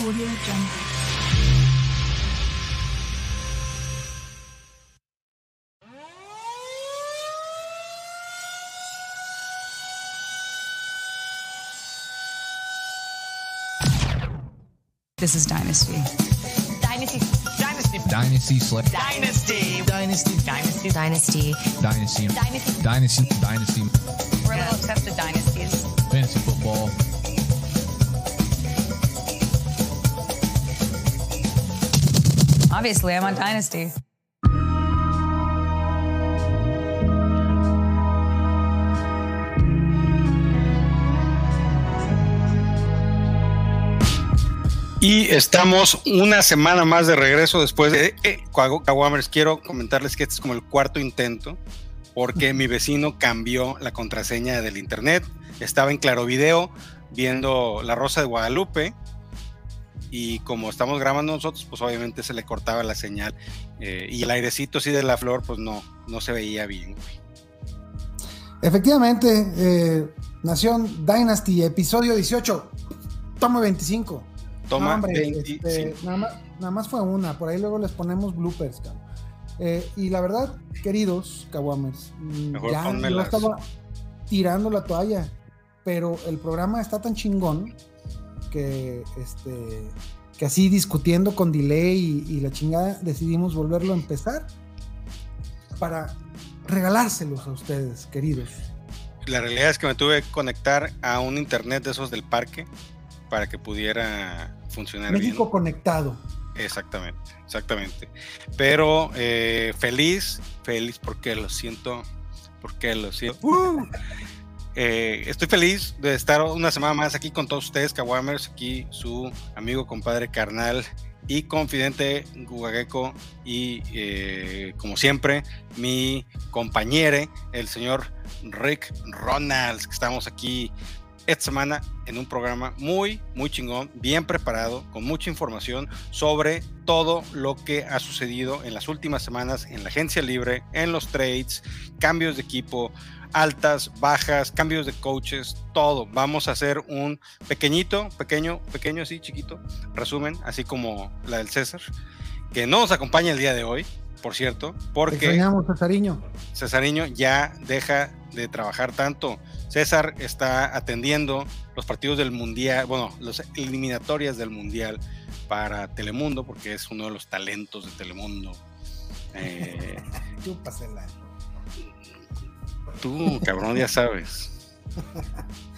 Audio Jungle. This is Dynasty. Dynasty. Dynasty. Dynasty Slip. Dynasty. Dynasty. Dynasty. Dynasty. Dynasty. Dynasty. Dynasty. Dynasty. We're a little obsessed with dynasties. Fantasy football. Obviously, I'm on Dynasty. Y estamos una semana más de regreso después de eh, Kawamers. Quiero comentarles que este es como el cuarto intento porque mi vecino cambió la contraseña del internet. Estaba en Claro Video viendo La Rosa de Guadalupe y como estamos grabando nosotros, pues obviamente se le cortaba la señal eh, y el airecito así de la flor, pues no, no se veía bien. Efectivamente, eh, Nación Dynasty, episodio 18, toma 25. Toma No, hombre, 25. este, nada, más, nada más fue una, por ahí luego les ponemos bloopers, cabrón. Eh, y la verdad, queridos Kawamers, ya yo estaba tirando la toalla, pero el programa está tan chingón que, este, que así discutiendo con delay y, y la chingada, decidimos volverlo a empezar para regalárselos a ustedes, queridos. La realidad es que me tuve que conectar a un internet de esos del parque para que pudiera funcionar bien. México conectado. Exactamente, exactamente. Pero eh, feliz, feliz porque lo siento, porque lo siento. ¡Uh! Eh, estoy feliz de estar una semana más aquí con todos ustedes, Kawamers, aquí su amigo, compadre, carnal y confidente Gugageko y eh, como siempre mi compañero, el señor Rick Ronalds, que estamos aquí esta semana en un programa muy, muy chingón, bien preparado, con mucha información sobre todo lo que ha sucedido en las últimas semanas en la agencia libre, en los trades, cambios de equipo, altas, bajas, cambios de coaches, todo. Vamos a hacer un pequeñito, pequeño, pequeño, así, chiquito, resumen, así como la del César, que no nos acompaña el día de hoy, por cierto, porque extrañamos, Cesariño. Cesariño ya deja de trabajar tanto. César está atendiendo los partidos del Mundial, bueno, las eliminatorias del Mundial para Telemundo, porque es uno de los talentos de Telemundo. Eh, Chúpasela. Tú, cabrón, ya sabes.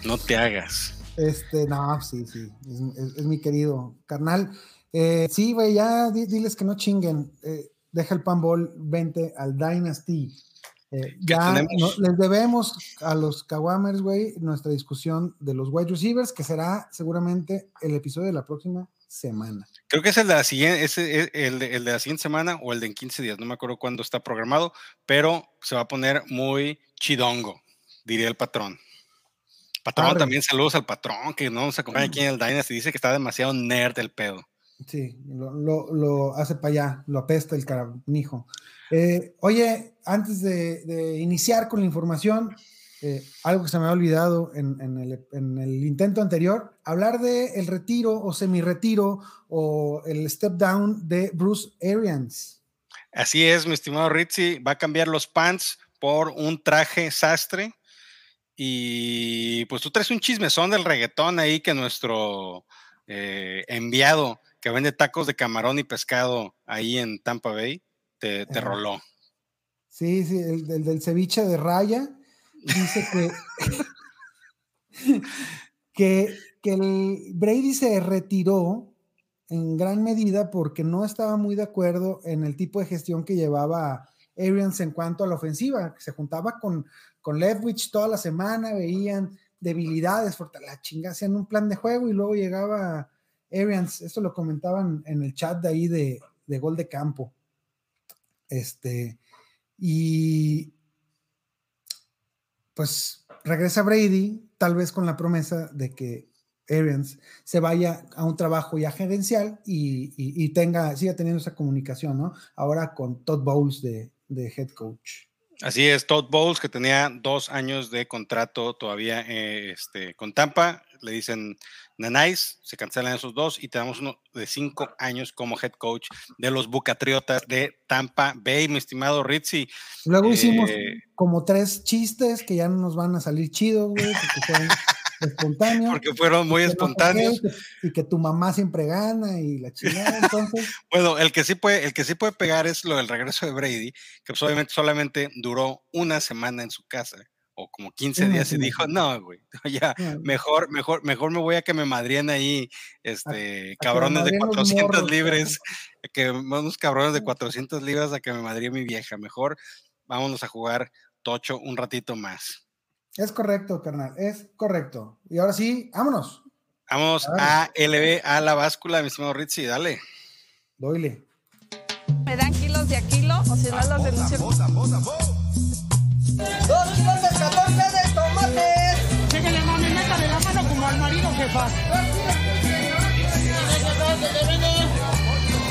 No te hagas. Este, no, sí, sí, es, es- es mi querido carnal. Eh, sí, güey, ya di- diles que no chinguen. Eh, deja el panball, vente al Dynasty. Eh, ya no- les debemos a los Kawamers, güey, nuestra discusión de los wide receivers, que será seguramente el episodio de la próxima semana. Creo que es el de la siguiente, es el de la siguiente semana o el de en 15 días, no me acuerdo cuándo está programado, pero se va a poner muy chidongo, diría el patrón. Patrón, Arre. también saludos al patrón que no nos acompaña aquí en el Dynasty. Dice que está demasiado nerd el pedo. Sí, lo, lo- lo hace para allá, lo apesta el caranijo. Eh, oye, antes de, de iniciar con la información, eh, algo que se me había olvidado en, en el, en el intento anterior, hablar de el retiro o semi-retiro o el step down de Bruce Arians. Así es, mi estimado Ritzy. Va a cambiar los pants por un traje sastre. Y pues tú traes un chismezón del reggaetón ahí que nuestro eh, enviado que vende tacos de camarón y pescado ahí en Tampa Bay te, te roló. Sí, sí, el, del- del ceviche de raya dice que, que, que el Brady se retiró en gran medida porque no estaba muy de acuerdo en el tipo de gestión que llevaba Arians en cuanto a la ofensiva, se juntaba con, con Leftwich toda la semana, veían debilidades, la chinga, hacían un plan de juego y luego llegaba Arians, esto lo comentaban en el chat de ahí de, de gol de campo. Este, y pues regresa Brady, tal vez con la promesa de que Arians se vaya a un trabajo ya gerencial y, y- y tenga, siga teniendo esa comunicación, ¿no? Ahora con Todd Bowles de, de head coach. Así es, Todd Bowles, que tenía dos años de contrato todavía eh, este, con Tampa, le dicen Nanais, se cancelan esos dos y tenemos uno de cinco años como head coach de los Bucatriotas de Tampa Bay, mi estimado Ritzy. Luego hicimos Eh, como tres chistes que ya no nos van a salir chidos, güey, porque espontáneos. porque fueron muy no espontáneos. y que tu mamá siempre gana y la chingada. Entonces, Bueno, el que sí puede, el que sí puede pegar es lo del regreso de Brady, que pues, obviamente solamente duró una semana en su casa o como 15 Una días y dijo, no, güey, ya, mejor, mejor, mejor me voy a que me madrien ahí, este, cabrones de madrien los 400 morros, libres, que unos cabrones de 400 libras a que me madrie mi vieja, mejor vámonos a jugar tocho un ratito más. Es correcto, carnal, es correcto. Y ahora sí, vámonos, Vamos a LB, a la báscula, mi estimado Ritzy, dale. doyle. ¿Me dan kilos de a kilo o si no los denuncio? Dos kilos de 14 de tomates. Síguele, mami, métale la mano como al marido, jefa.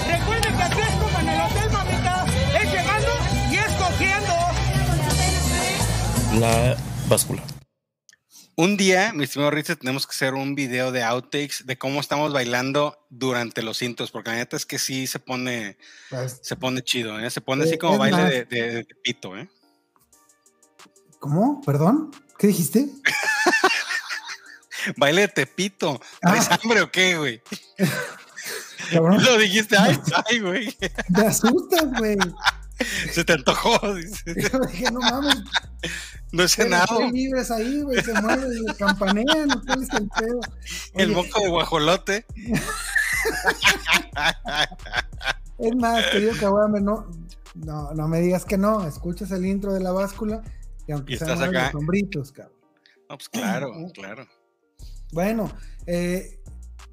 Recuerde que aquí es como en el hotel, mamita. Es llegando y escogiendo. La báscula. Un día, mi estimado Ritzy, tenemos que hacer un video de outtakes de cómo estamos bailando durante los cintos, porque la neta es que sí se pone, Pues, se pone chido, ¿eh? se pone Eh, así como es baile de, de- de pito, ¿eh? ¿Cómo? ¿Perdón? ¿Qué dijiste? Baile de tepito. ¿Traes hambre o qué, güey? Cabrón, Lo dijiste, ay, ay, güey. me asustas, güey. Se te antojó. dice. Yo dije, no mames, No he cenado. Libres ahí, güey, se mueven y campanean, ¿cuál es el pedo? El moco de guajolote. Es más, querido Kawame, no, no, no me digas que no, escuchas el intro de la báscula y aunque Y se estás mueven acá. los hombritos, cabrón. No, pues claro, claro. Bueno, eh,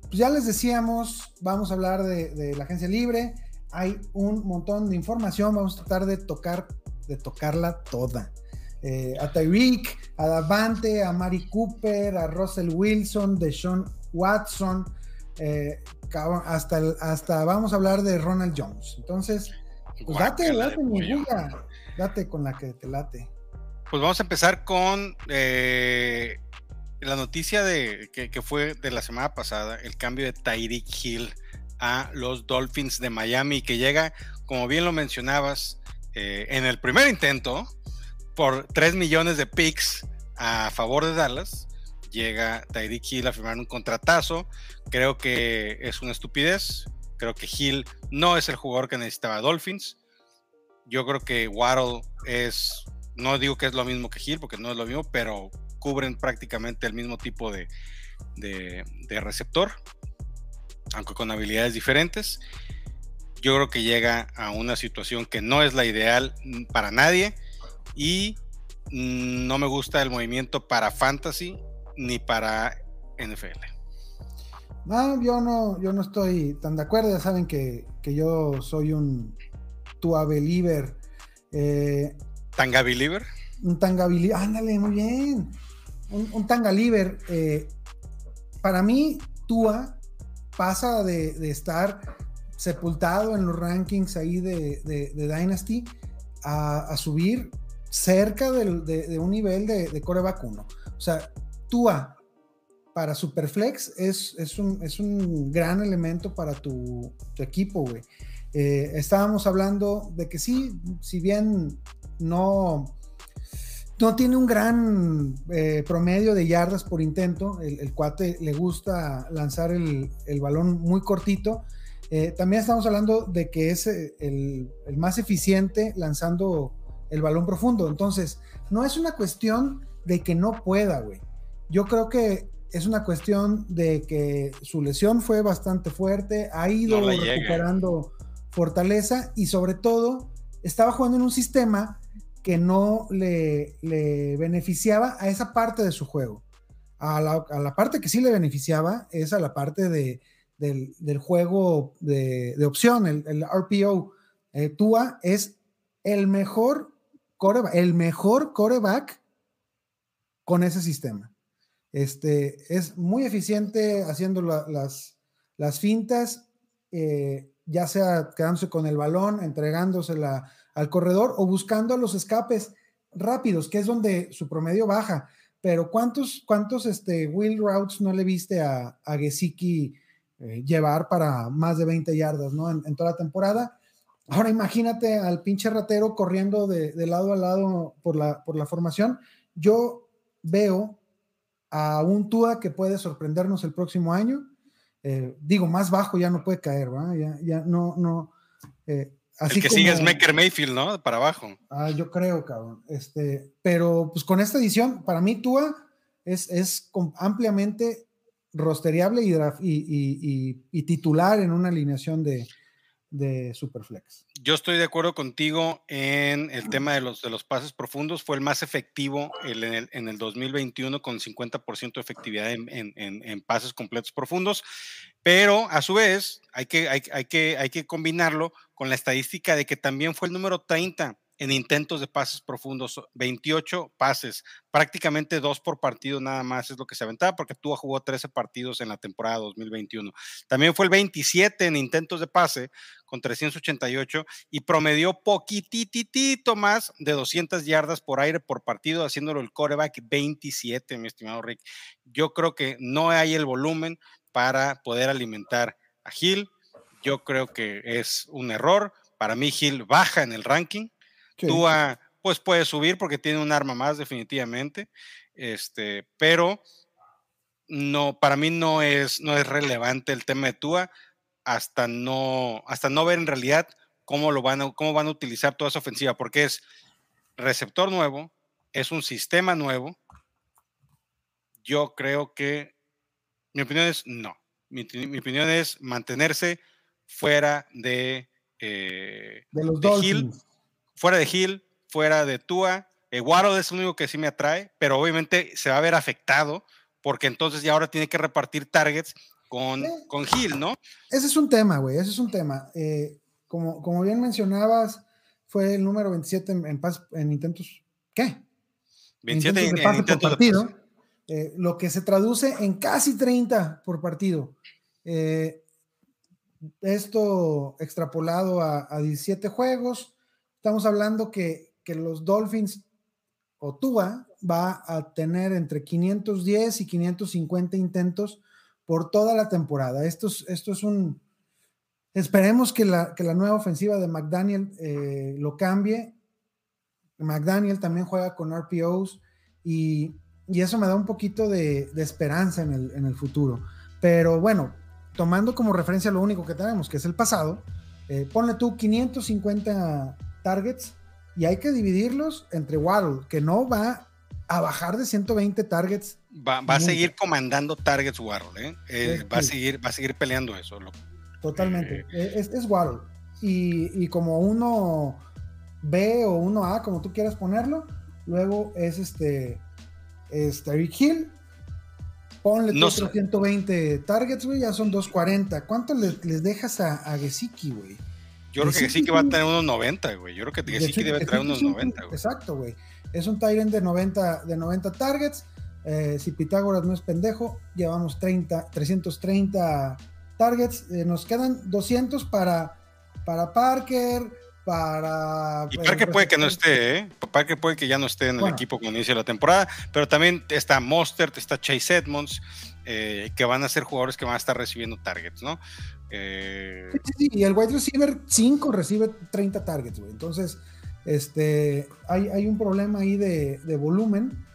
pues ya les decíamos, vamos a hablar de, de la agencia libre. Hay un montón de información, vamos a tratar de tocar, de tocarla toda. Eh, a Tyreek, a Davante, a Mari Cooper, a Russell Wilson, de Sean Watson, eh, hasta, el- hasta vamos a hablar de Ronald Jones. Entonces, pues date, date, mi bulla, date con la que te late. Pues vamos a empezar con eh, la noticia de, que, que fue de la semana pasada, el cambio de Tyreek Hill a los Dolphins de Miami, que llega, como bien lo mencionabas, eh, en el primer intento, por 3 millones de picks a favor de Dallas. Llega Tyreek Hill a firmar un contratazo. Creo que es una estupidez. Creo que Hill no es el jugador que necesitaba Dolphins. Yo creo que Waddle es, no digo que es lo mismo que Hill, porque no es lo mismo, pero cubren prácticamente el mismo tipo de, de, de receptor, aunque con habilidades diferentes. Yo creo que llega a una situación que no es la ideal para nadie y no me gusta el movimiento para fantasy ni para NFL. No, yo no, yo no estoy tan de acuerdo. Ya saben que, que yo soy un Tua believer, eh, Tanga Believer, un tanga believer. Ándale, muy bien. Un, un tanga believer. eh, para mí, Tua pasa de, estar sepultado en los rankings ahí de, de- Dynasty a, a subir cerca de, un nivel de, coreback 1. O sea, Tua para Superflex es, es, un, es un gran elemento para tu, tu equipo, güey. Eh, estábamos hablando de que sí, si bien no, no tiene un gran eh, promedio de yardas por intento, el, el cuate le gusta lanzar el, el balón muy cortito. eh, también estamos hablando de que es eh, el, el más eficiente lanzando el balón profundo. Entonces, no es una cuestión de que no pueda, güey. Yo creo que es una cuestión de que su lesión fue bastante fuerte, ha ido No recuperando fortaleza y sobre todo estaba jugando en un sistema que no le, beneficiaba a esa parte de su juego. A la, parte que sí le beneficiaba es a la parte de, del, juego de, de opción, el, RPO. Eh, Tua es el mejor coreback, el mejor coreback con ese sistema. Este, es muy eficiente haciendo la- las, las fintas, eh, ya sea quedándose con el balón, entregándosela al corredor o buscando los escapes. rápidos, que es donde su promedio baja. Pero ¿cuántos, cuántos este, wheel routes no le viste a, a Gesicki eh, llevar para más de 20 yardas, ¿no? En, toda la temporada. Ahora imagínate al pinche ratero corriendo de, de lado a lado por la, por la formación. Yo veo a un Tua que puede sorprendernos el próximo año. Eh, digo, más bajo ya no puede caer, ¿verdad? Ya, ya no, no. Eh, así el que como, sigue es Maker Mayfield, ¿no? Para abajo. Ah, yo creo, cabrón. Este, pero pues con esta edición, para mí Tua es, es ampliamente rosteriable y, y, y, y, titular en una alineación de, de Superflex. Yo estoy de acuerdo contigo en el tema de los, de los pases profundos. Fue el más efectivo en el, en el 2021 con 50% de efectividad en, en, en, pases completos profundos. Pero a su vez hay que, hay, hay, que, hay que combinarlo con la estadística de que también fue el número 30 en intentos de pases profundos, 28 pases, prácticamente dos por partido nada más es lo que se aventaba, porque tú jugó 13 partidos en la temporada 2021. También fue el 27 en intentos de pase con 388 y promedió poquititito más de 200 yardas por aire por partido, haciéndolo el coreback 27, mi estimado Rick. Yo creo que no hay el volumen para poder alimentar a Gil. Yo creo que es un error. Para mí, Gil baja en el ranking Sí. Tua, pues puede subir porque tiene un arma más, definitivamente. Este, pero no, para mí no es, no es relevante el tema de Tua hasta no, hasta no ver en realidad cómo lo van a, cómo van a utilizar toda esa ofensiva, porque es receptor nuevo, es un sistema nuevo. Yo creo que mi opinión es no. Mi, mi opinión es mantenerse fuera de, eh, de los de Dolphins. Hill, fuera de Hill, fuera de Tua. Eh, es el único que sí me atrae, pero obviamente se va a ver afectado porque entonces ya ahora tiene que repartir targets con, con Hill, ¿no? Ese es un tema, güey, ese es un tema. Eh, como, como bien mencionabas, fue el número 27 en, en, pas, en intentos, ¿qué? 27 en, intentos de en pase intentos por de partido, pase. eh, lo que se traduce en casi 30 por partido. Eh, esto extrapolado a, a, 17 juegos, estamos hablando que, que los Dolphins o Tua va a tener entre 510 y 550 intentos por toda la temporada. Esto es, esto es un... Esperemos que la, que la nueva ofensiva de McDaniel eh, lo cambie. McDaniel también juega con RPOs y, y eso me da un poquito de, esperanza en el, en el, futuro. Pero bueno, tomando como referencia lo único que tenemos, que es el pasado, eh, ponle tú 550 targets y hay que dividirlos entre Waddle, que no va a bajar de 120 targets. Va, va a seguir comandando targets Waddle, ¿eh? Eh, sí. va, a seguir, va a seguir peleando eso. Totalmente. es, es Waddle. Y, y, como uno B o uno A, como tú quieras ponerlo, luego es este, este Eric Hill. Ponle no otros 120 targets, güey, ya son 240. ¿Cuánto les, les dejas a, a Gesicki, güey? Yo creo que sí que va a tener unos 90, güey. Yo creo que sí que debe traer unos 90, güey. Exacto, güey. Es un Tyrant de 90, de 90 targets. Eh, si Pitágoras no es pendejo, llevamos 30, 330 targets. Eh, nos quedan 200 para, para Parker, para. Y Parker eh, puede que no esté, ¿eh? Parker puede que ya no esté en el equipo cuando inicie la temporada. Pero también está Mostert, está Chase Edmonds, eh, que van a ser jugadores que van a estar recibiendo targets, ¿no? Eh... Y el wide receiver 5 recibe 30 targets. Entonces, este, hay, hay, un problema ahí de, de volumen.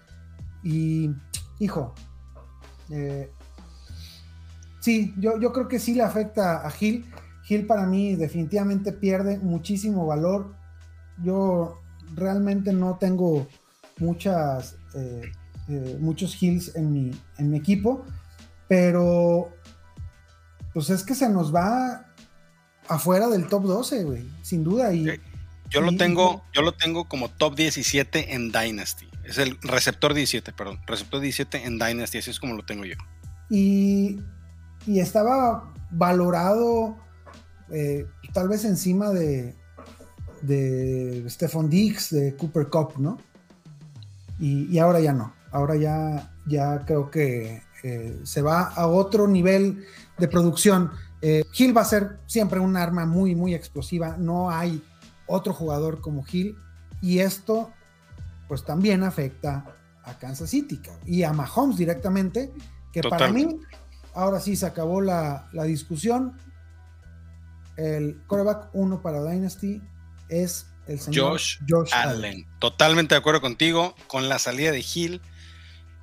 Y, hijo, eh, sí, yo, yo, creo que sí le afecta a Gil. Gil para mí definitivamente pierde muchísimo valor. Yo realmente no tengo muchas, eh, muchos Hills en mi, en mi equipo, pero pues es que se nos va afuera del top 12, güey, sin duda. Y, yo lo tengo, yo lo tengo como top 17 en Dynasty. Es el receptor 17, perdón. Receptor 17 en Dynasty, así es como lo tengo yo. Y, y estaba valorado eh, tal vez encima de, de Stephon Diggs, de Cooper Cup, ¿no? Y, y, ahora ya no. Ahora ya, ya creo que eh, se va a otro nivel de producción. Eh, Hill va a ser siempre un arma muy, muy explosiva. No hay otro jugador como Hill. Y esto pues también afecta a Kansas City y a Mahomes directamente, que para mí, ahora sí se acabó la, la discusión. El quarterback 1 para Dynasty es el señor Josh, Josh, Allen. Totalmente de acuerdo contigo con la salida de Hill,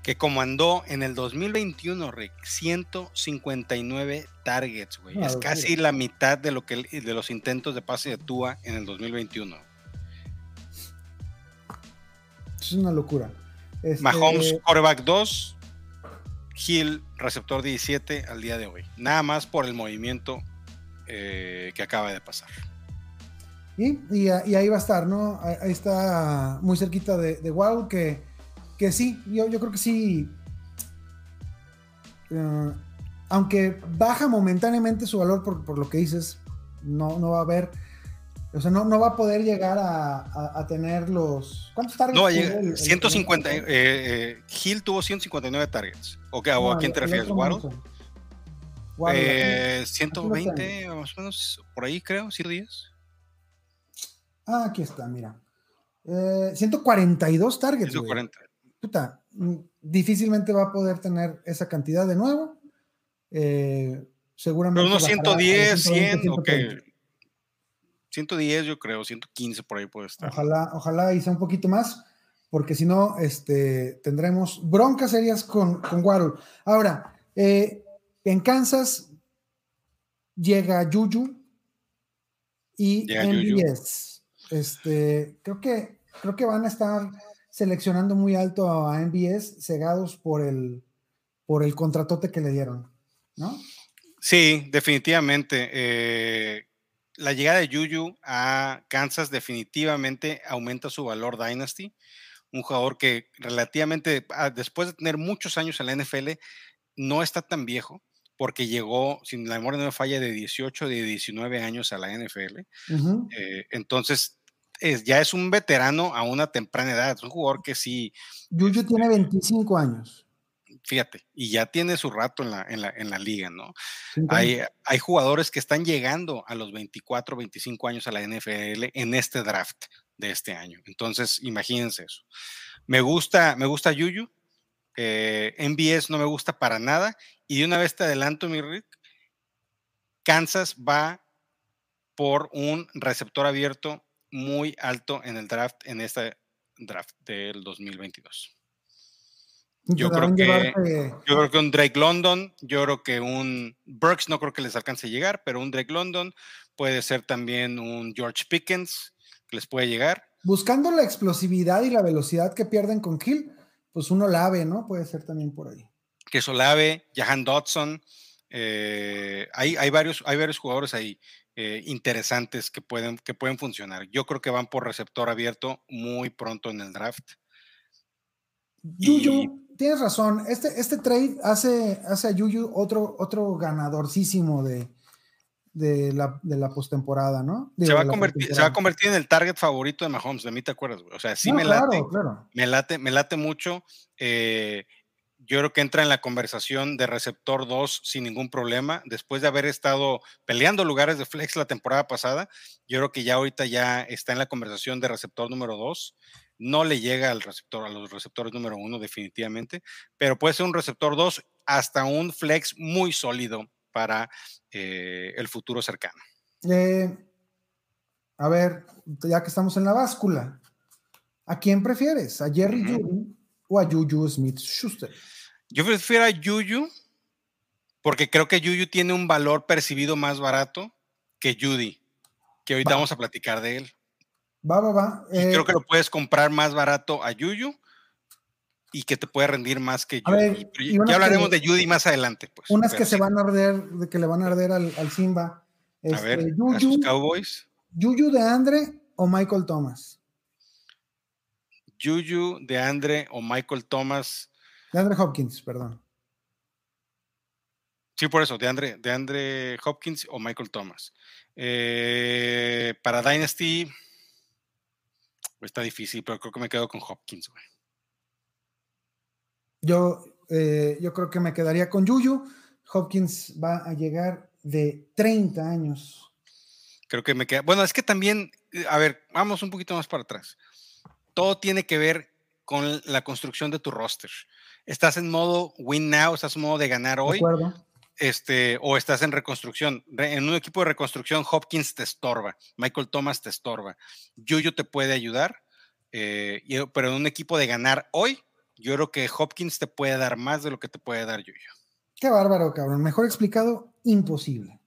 que comandó en el 2021, Rick, 159 targets, güey. Una es casi la mitad de, lo que, de los intentos de pase de Tua en el 2021. Es una locura. Este, Mahomes, quarterback 2, Hill, receptor 17 al día de hoy. Nada más por el movimiento eh, que acaba de pasar. Y, y, y ahí va a estar, ¿no? Ahí, ahí está muy cerquita de, de Wow, que, que sí, yo, yo creo que sí. eh, aunque baja momentáneamente su valor por, por lo que dices, no, no va a haber. O sea, no, no va a poder llegar a, a- a tener los. ¿Cuántos targets? No, tuvo llega- el- el- 150. el- eh, eh, Hill tuvo 159 targets. ¿O, qué- o no, a quién te refieres? ¿Waddle? Eh, aquí. 120, más o menos, por ahí creo, 110. Ah, aquí está, mira. Eh, 142 targets. güey. 140. Puta, mm, difícilmente va a poder tener esa cantidad de nuevo. Eh, seguramente. Pero unos bajará a los 110, 120, 100, ok. 130. 110, yo creo, 115 por ahí puede estar. Ojalá, ojalá y sea un poquito más, porque si no, este, tendremos broncas serias con, con Waddle. Ahora, eh, en Kansas llega Juju y Llega. MBS. Este, creo que, creo que van a estar seleccionando muy alto a MBS, cegados por el, por el contratote que le dieron, ¿no? Sí, definitivamente. eh, la llegada de Juju a Kansas definitivamente aumenta su valor Dynasty. Un jugador que relativamente, ah, después de tener muchos años en la NFL, no está tan viejo, porque llegó, sin la memoria no me falla, de 18, de 19 años a la NFL. Eh, entonces, es, ya es un veterano a una temprana edad. Es un jugador que sí, Juju tiene 25 años. fíjate, y ya tiene su rato en la, en la, en la liga, ¿no? Hay, hay jugadores que están llegando a los 24, 25 años a la NFL en este draft de este año. Entonces, imagínense eso. Me gusta, me gusta Yuyu. Eh, MBS no me gusta para nada. Y de una vez te adelanto, mi Rick. Kansas va por un receptor abierto muy alto en el draft, en este draft del 2022. Yo creo que- llevarse- Yo creo que un Drake London, yo creo que un Burks no creo que les alcance a llegar, pero un Drake London puede ser también un George Pickens que les puede llegar. buscando la explosividad y la velocidad que pierden con Hill, pues uno la ve, ¿no? Puede ser también por ahí. Que Solave, Jahan Dodson, eh, hay, hay, varios, hay varios jugadores ahí eh, interesantes que pueden, que pueden funcionar. Yo creo que van por receptor abierto muy pronto en el draft. Yuyu, tienes razón. Este, este trade hace, hace a Yuyu otro, otro ganadorcísimo de, de la, de la postemporada, ¿no? Digo, Se va, a convertir, se va a convertir en el target favorito de Mahomes, de mí te acuerdas, güey? O sea, sí No, me claro, late. claro. me late, me late mucho. eh, yo creo que entra en la conversación de receptor 2 sin ningún problema. Después de haber estado peleando lugares de flex la temporada pasada, yo creo que ya ahorita ya está en la conversación de receptor número 2. No le llega al receptor, a los receptores número 1 definitivamente, pero puede ser un receptor 2 hasta un flex muy sólido para eh, el futuro cercano. Eh, a ver, ya que estamos en la báscula, ¿a quién prefieres? ¿A Jerry Ujú. Judy o a Juju Smith Schuster? Yo prefiero a Yuyu porque creo que Yuyu tiene un valor percibido más barato que Judy, que ahorita Va. vamos a platicar de él. Va, va, va. Eh, creo que lo puedes comprar más barato a Yuyu y que te puede rendir más que Judy. ver, ya hablaremos que- de Judy más adelante. Pues, unas que se van a arder, de que le van a arder al, al Simba. A Este, ver, a Juju, sus Cowboys. Juju de Andre o Michael Thomas. Juju, de Andre o Michael Thomas. De Andre Hopkins, perdón. Sí, por eso, de Andre, de Andre Hopkins o Michael Thomas. Eh, para Dynasty está difícil, pero creo que me quedo con Hopkins. güey. Yo, eh, yo creo que me quedaría con Juju. Hopkins va a llegar de 30 años. Creo que me queda. Bueno, es que también, eh, a ver, vamos un poquito más para atrás. Todo tiene que ver con la construcción de tu roster. Estás en modo win now, estás en modo de ganar ¿De hoy, acuerdo? este, o estás en reconstrucción. Re- en un equipo de reconstrucción, Hopkins te estorba, Michael Thomas te estorba, Yuyo te puede ayudar, eh, pero en un equipo de ganar hoy, yo creo que Hopkins te puede dar más de lo que te puede dar Yuyo. Qué bárbaro, cabrón. Mejor explicado, imposible.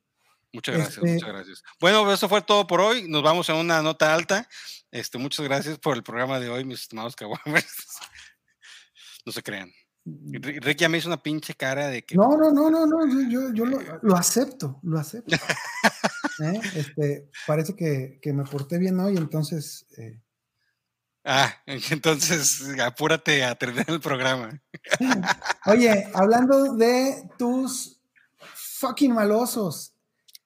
Muchas gracias, Este- muchas gracias. Bueno, eso fue todo por hoy. Nos vamos a una nota alta. Este, muchas gracias por el programa de hoy, mis estimados caguamas. No se crean. Ri- Rick ya me hizo una pinche cara de que No, no, no, no, no. Yo, yo, yo lo, lo acepto, lo acepto. ¿Eh? Este, parece que, que me porté bien hoy, entonces. eh, Ah, entonces apúrate a terminar el programa. Oye, hablando de tus fucking malosos.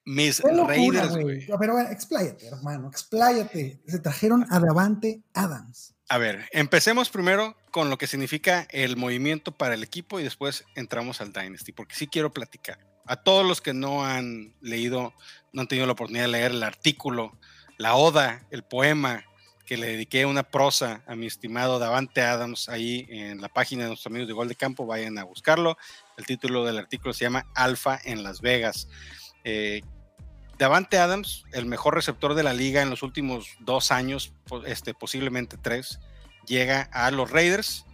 Mis locura, Raiders, güey. Pero bueno, expláyate, hermano, expláyate. Se trajeron a Davante Adams. A ver, empecemos primero con lo que significa el movimiento para el equipo y después entramos al Dynasty, porque sí quiero platicar. A todos los que no han leído, no han tenido la oportunidad de leer el artículo, la oda, el poema que le dediqué una prosa a mi estimado Davante Adams ahí en la página de nuestros amigos de Gol de Campo, vayan a buscarlo. El título del artículo se llama Alfa en Las Vegas. Eh, Davante Adams, el mejor receptor de la liga en los últimos dos años, este, posiblemente tres, llega a los Raiders,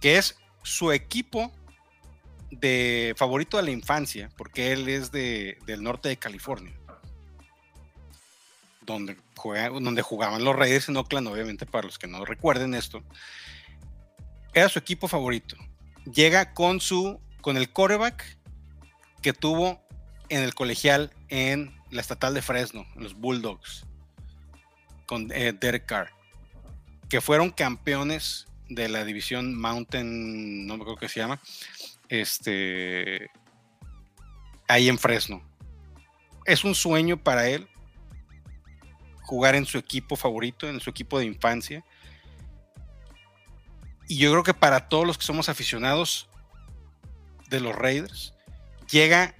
que es su equipo de favorito de la infancia, porque él es de, del norte de California, donde, donde jugaban los Raiders en Oakland, obviamente para los que no recuerden esto. Era su equipo favorito. Llega con su con el coreback que tuvo en el colegial en la estatal de Fresno, los Bulldogs, con eh, Derek Carr, que fueron campeones de la división Mountain, no me acuerdo qué se llama, este, ahí en Fresno. Es un sueño para él jugar en su equipo favorito, en su equipo de infancia. Y yo creo que para todos los que somos aficionados de los Raiders, llega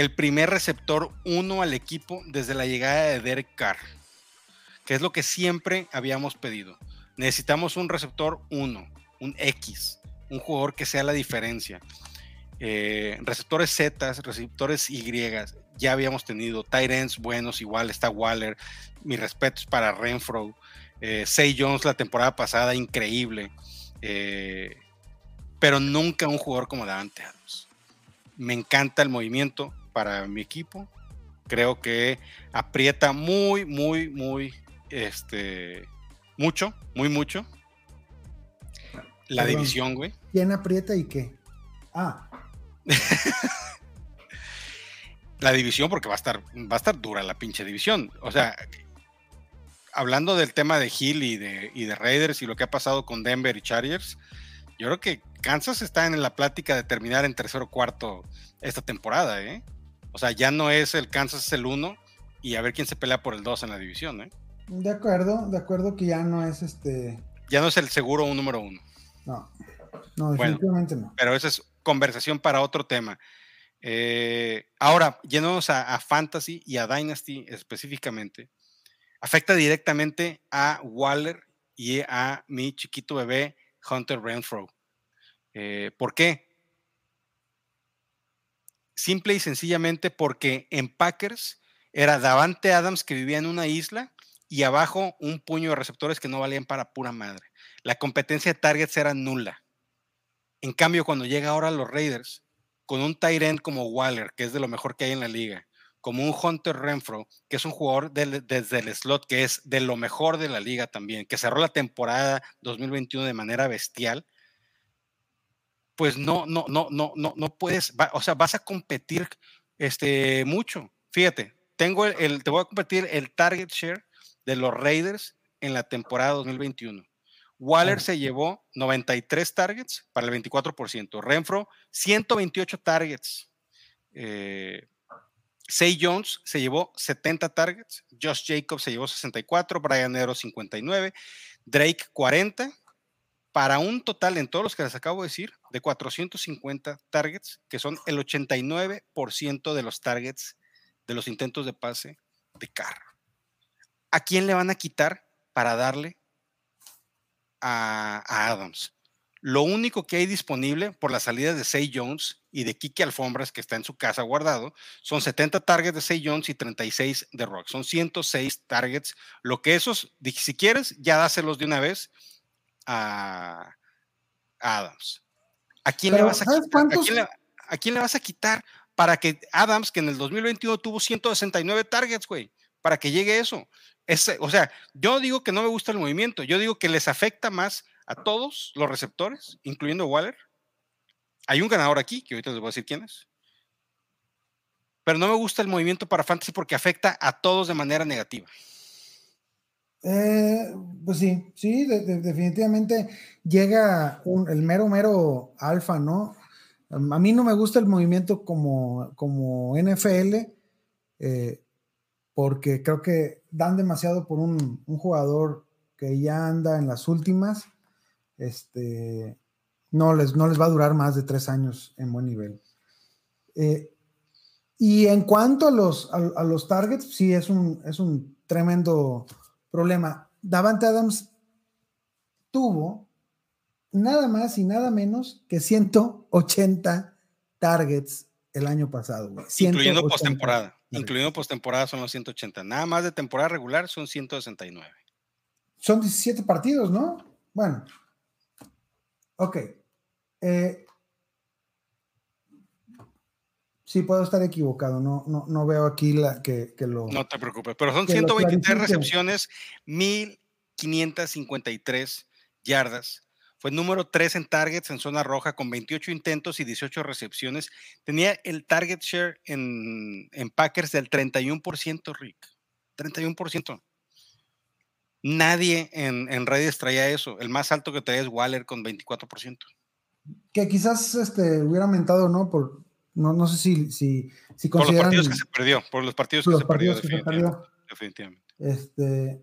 el primer receptor uno al equipo desde la llegada de Derek Carr, que es lo que siempre habíamos pedido. Necesitamos un receptor uno, un X, un jugador que sea la diferencia. Eh, receptores Z, receptores Y, ya habíamos tenido. Tyrants buenos, igual está Waller. Mis respetos para Renfro. Eh, Say Jones la temporada pasada, increíble. Eh, pero nunca un jugador como Davante Adams. Me encanta el movimiento para mi equipo. Creo que aprieta muy, muy, muy, este, mucho, muy mucho. La Perdón. división, güey. ¿Quién aprieta y qué? Ah, La división, porque va a estar, va a estar dura la pinche división. O sea, hablando del tema de Hill y de, y de Raiders y lo que ha pasado con Denver y Chargers, yo creo que Kansas está en la plática de terminar en tercero o cuarto esta temporada, ¿eh? O sea, ya no es el Kansas es el uno y a ver quién se pelea por el 2 en la división, ¿eh? de acuerdo, de acuerdo que ya no es este. Ya no es el seguro un número uno. No, no, Bueno. definitivamente no. pero esa es conversación para otro tema. Eh, ahora, yéndonos a, a Fantasy y a Dynasty específicamente, afecta directamente a Waller y a mi chiquito bebé Hunter Renfro. Eh, ¿Por qué? Simple y sencillamente porque en Packers era Davante Adams que vivía en una isla y abajo un puño de receptores que no valían para pura madre. La competencia de targets era nula. En cambio, cuando llega ahora a los Raiders, con un end como Waller, que es de lo mejor que hay en la liga, como un Hunter Renfro, que es un jugador desde el slot, que es de lo mejor de la liga también, que cerró la temporada 2021 de manera bestial, pues no, no, no, no, no, no puedes, va- o sea, vas a competir este, mucho. Fíjate, tengo el, el- te voy a competir el target share de los Raiders en la temporada 2021. Waller se llevó 93 targets para el 24%. Renfro, 128 targets. Eh, Say Jones se llevó 70 targets. Josh Jacobs se llevó 64. Brian Nero 59. Drake 40. Para un total en todos los que les acabo de decir de 450 targets, que son el 89% de los targets de los intentos de pase de Carr. ¿A quién le van a quitar para darle a, Adams. Lo único que hay disponible por las salidas de Say Jones y de Kike Alfombras, que está en su casa guardado, son 70 targets de Say Jones y 36 de Rock. Son 106 targets. Lo que esos, si quieres, ya dáselos de una vez a, a Adams. ¿A quién, le vas a ¿sabes quitar? Quién le- a quién le vas a quitar para que Adams, que en el 2021 tuvo 169 targets, güey, para que llegue eso? Ese- o sea, yo digo que no me gusta el movimiento, yo digo que les afecta más a todos los receptores, incluyendo Waller. Hay un ganador aquí, que ahorita les voy a decir quién es. Pero no me gusta el movimiento para Fantasy porque afecta a todos de manera negativa. Eh, pues sí, sí, de- de- definitivamente llega el mero, mero alfa, ¿no? A mí no me gusta el movimiento como, como NFL, eh, porque creo que dan demasiado por un, un jugador que ya anda en las últimas. Este, no les, no les va a durar más de tres años en buen nivel. Eh, y en cuanto a los, a los targets, sí, es un, es un tremendo problema. Davante Adams tuvo nada más y nada menos que 180 targets el año pasado. güey. Incluyendo 180 postemporada. Incluyendo postemporada son los 180. Nada más de temporada regular son 169. Son 17 partidos, ¿no? Bueno. Ok. Eh, sí, puedo estar equivocado. No, no, no veo aquí la, que, que lo. No te preocupes, pero son Que lo 123 clarifique. recepciones, 1553 yardas. Fue número 3 en targets en zona roja con 28 intentos y 18 recepciones. Tenía el target share en, en Packers del 31%, Rick. 31%. Nadie en, en redes traía eso. El más alto que traía es Waller con 24%. que quizás este, hubiera aumentado, ¿no? Por, no, no sé si, si, si Por los partidos que se perdió. Por los partidos que los se perdió, partidos que se definitivamente. perdió. definitivamente. Este,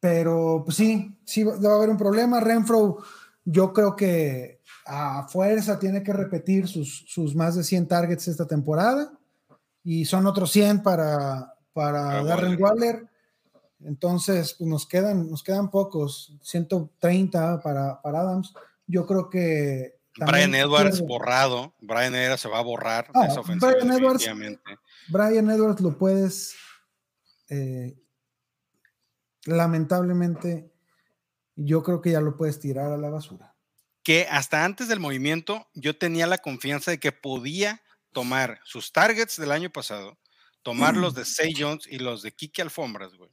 pero pues sí, sí va a haber un problema. Renfro, yo creo que a fuerza tiene que repetir sus, sus más de 100 targets esta temporada y son otros 100 para, para Para Darren Waller. Entonces, pues nos quedan, nos quedan pocos, 130 para, para Adams. Yo creo que Brian Edwards borrado. Brian Edwards se va a borrar Ah, de esa ofensiva. Brian Edwards-. Brian Edwards lo puedes, eh, lamentablemente, yo creo que ya lo puedes tirar a la basura. Que hasta antes del movimiento yo tenía la confianza de que podía tomar sus targets del año pasado, tomar los de Say Jones y los de Kike Alfombras, güey,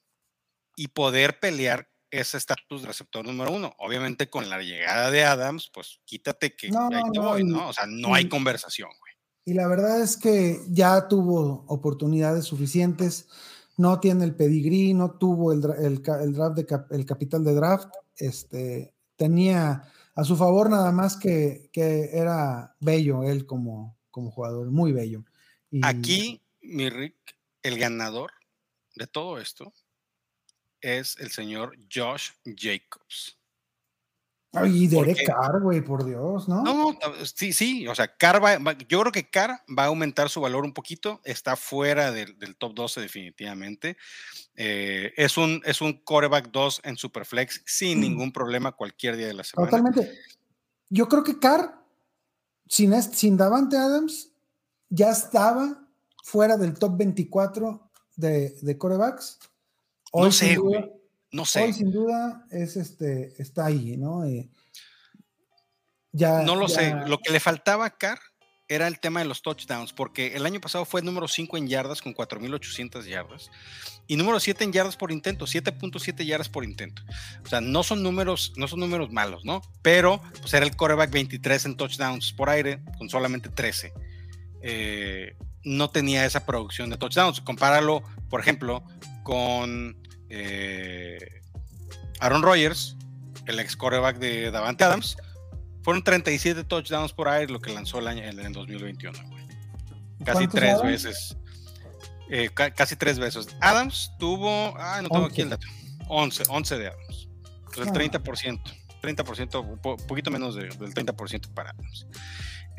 y poder pelear ese estatus de receptor número uno. Obviamente con la llegada de Adams, pues quítate que No, ahí te no, voy, ¿no? O sea, no hay y- conversación, güey. Y la verdad es que ya tuvo oportunidades suficientes, no tiene el pedigrí, no tuvo el, el el draft de cap- el capital de draft, este, tenía a su favor nada más que, que era bello él como, como jugador, muy bello. Y- Aquí, mi Rick, el ganador de todo esto es el señor Josh Jacobs. Ay, Derek Carr, güey, por Dios, ¿no? No, sí, sí, o sea, Carr va- yo creo que Carr va a aumentar su valor un poquito, está fuera del, del top 12 definitivamente. Eh, es, un, es un coreback 2 en Superflex sin Mm. ningún problema cualquier día de la semana. Totalmente. Yo creo que Carr, sin, sin Davante Adams, ya estaba fuera del top 24 de, de corebacks. No sé, duda- güey, no Hoy sé, sin duda es este, está ahí, ¿no? Eh, ya, no lo sé. Lo que le faltaba a Carr era el tema de los touchdowns, porque el año pasado fue número 5 en yardas con 4.800 yardas y número 7 en yardas por intento, 7.7 yardas por intento. O sea, no son números, no son números malos, ¿no? Pero pues era el coreback 23 en touchdowns por aire con solamente 13. Eh, no tenía esa producción de touchdowns. Compáralo, por ejemplo, con eh, Aaron Rodgers, el ex coreback de Davante Adams. Fueron 37 touchdowns por aire lo que lanzó el año en el 2021. güey. Casi ¿Cuántos tres Adams? veces. Eh, ca- casi tres veces. Adams tuvo. Ah, no tengo aquí el 11. dato. 11, 11 de Adams. Pues el Ah. 30%. 30%, un po- poquito menos de- del 30% para.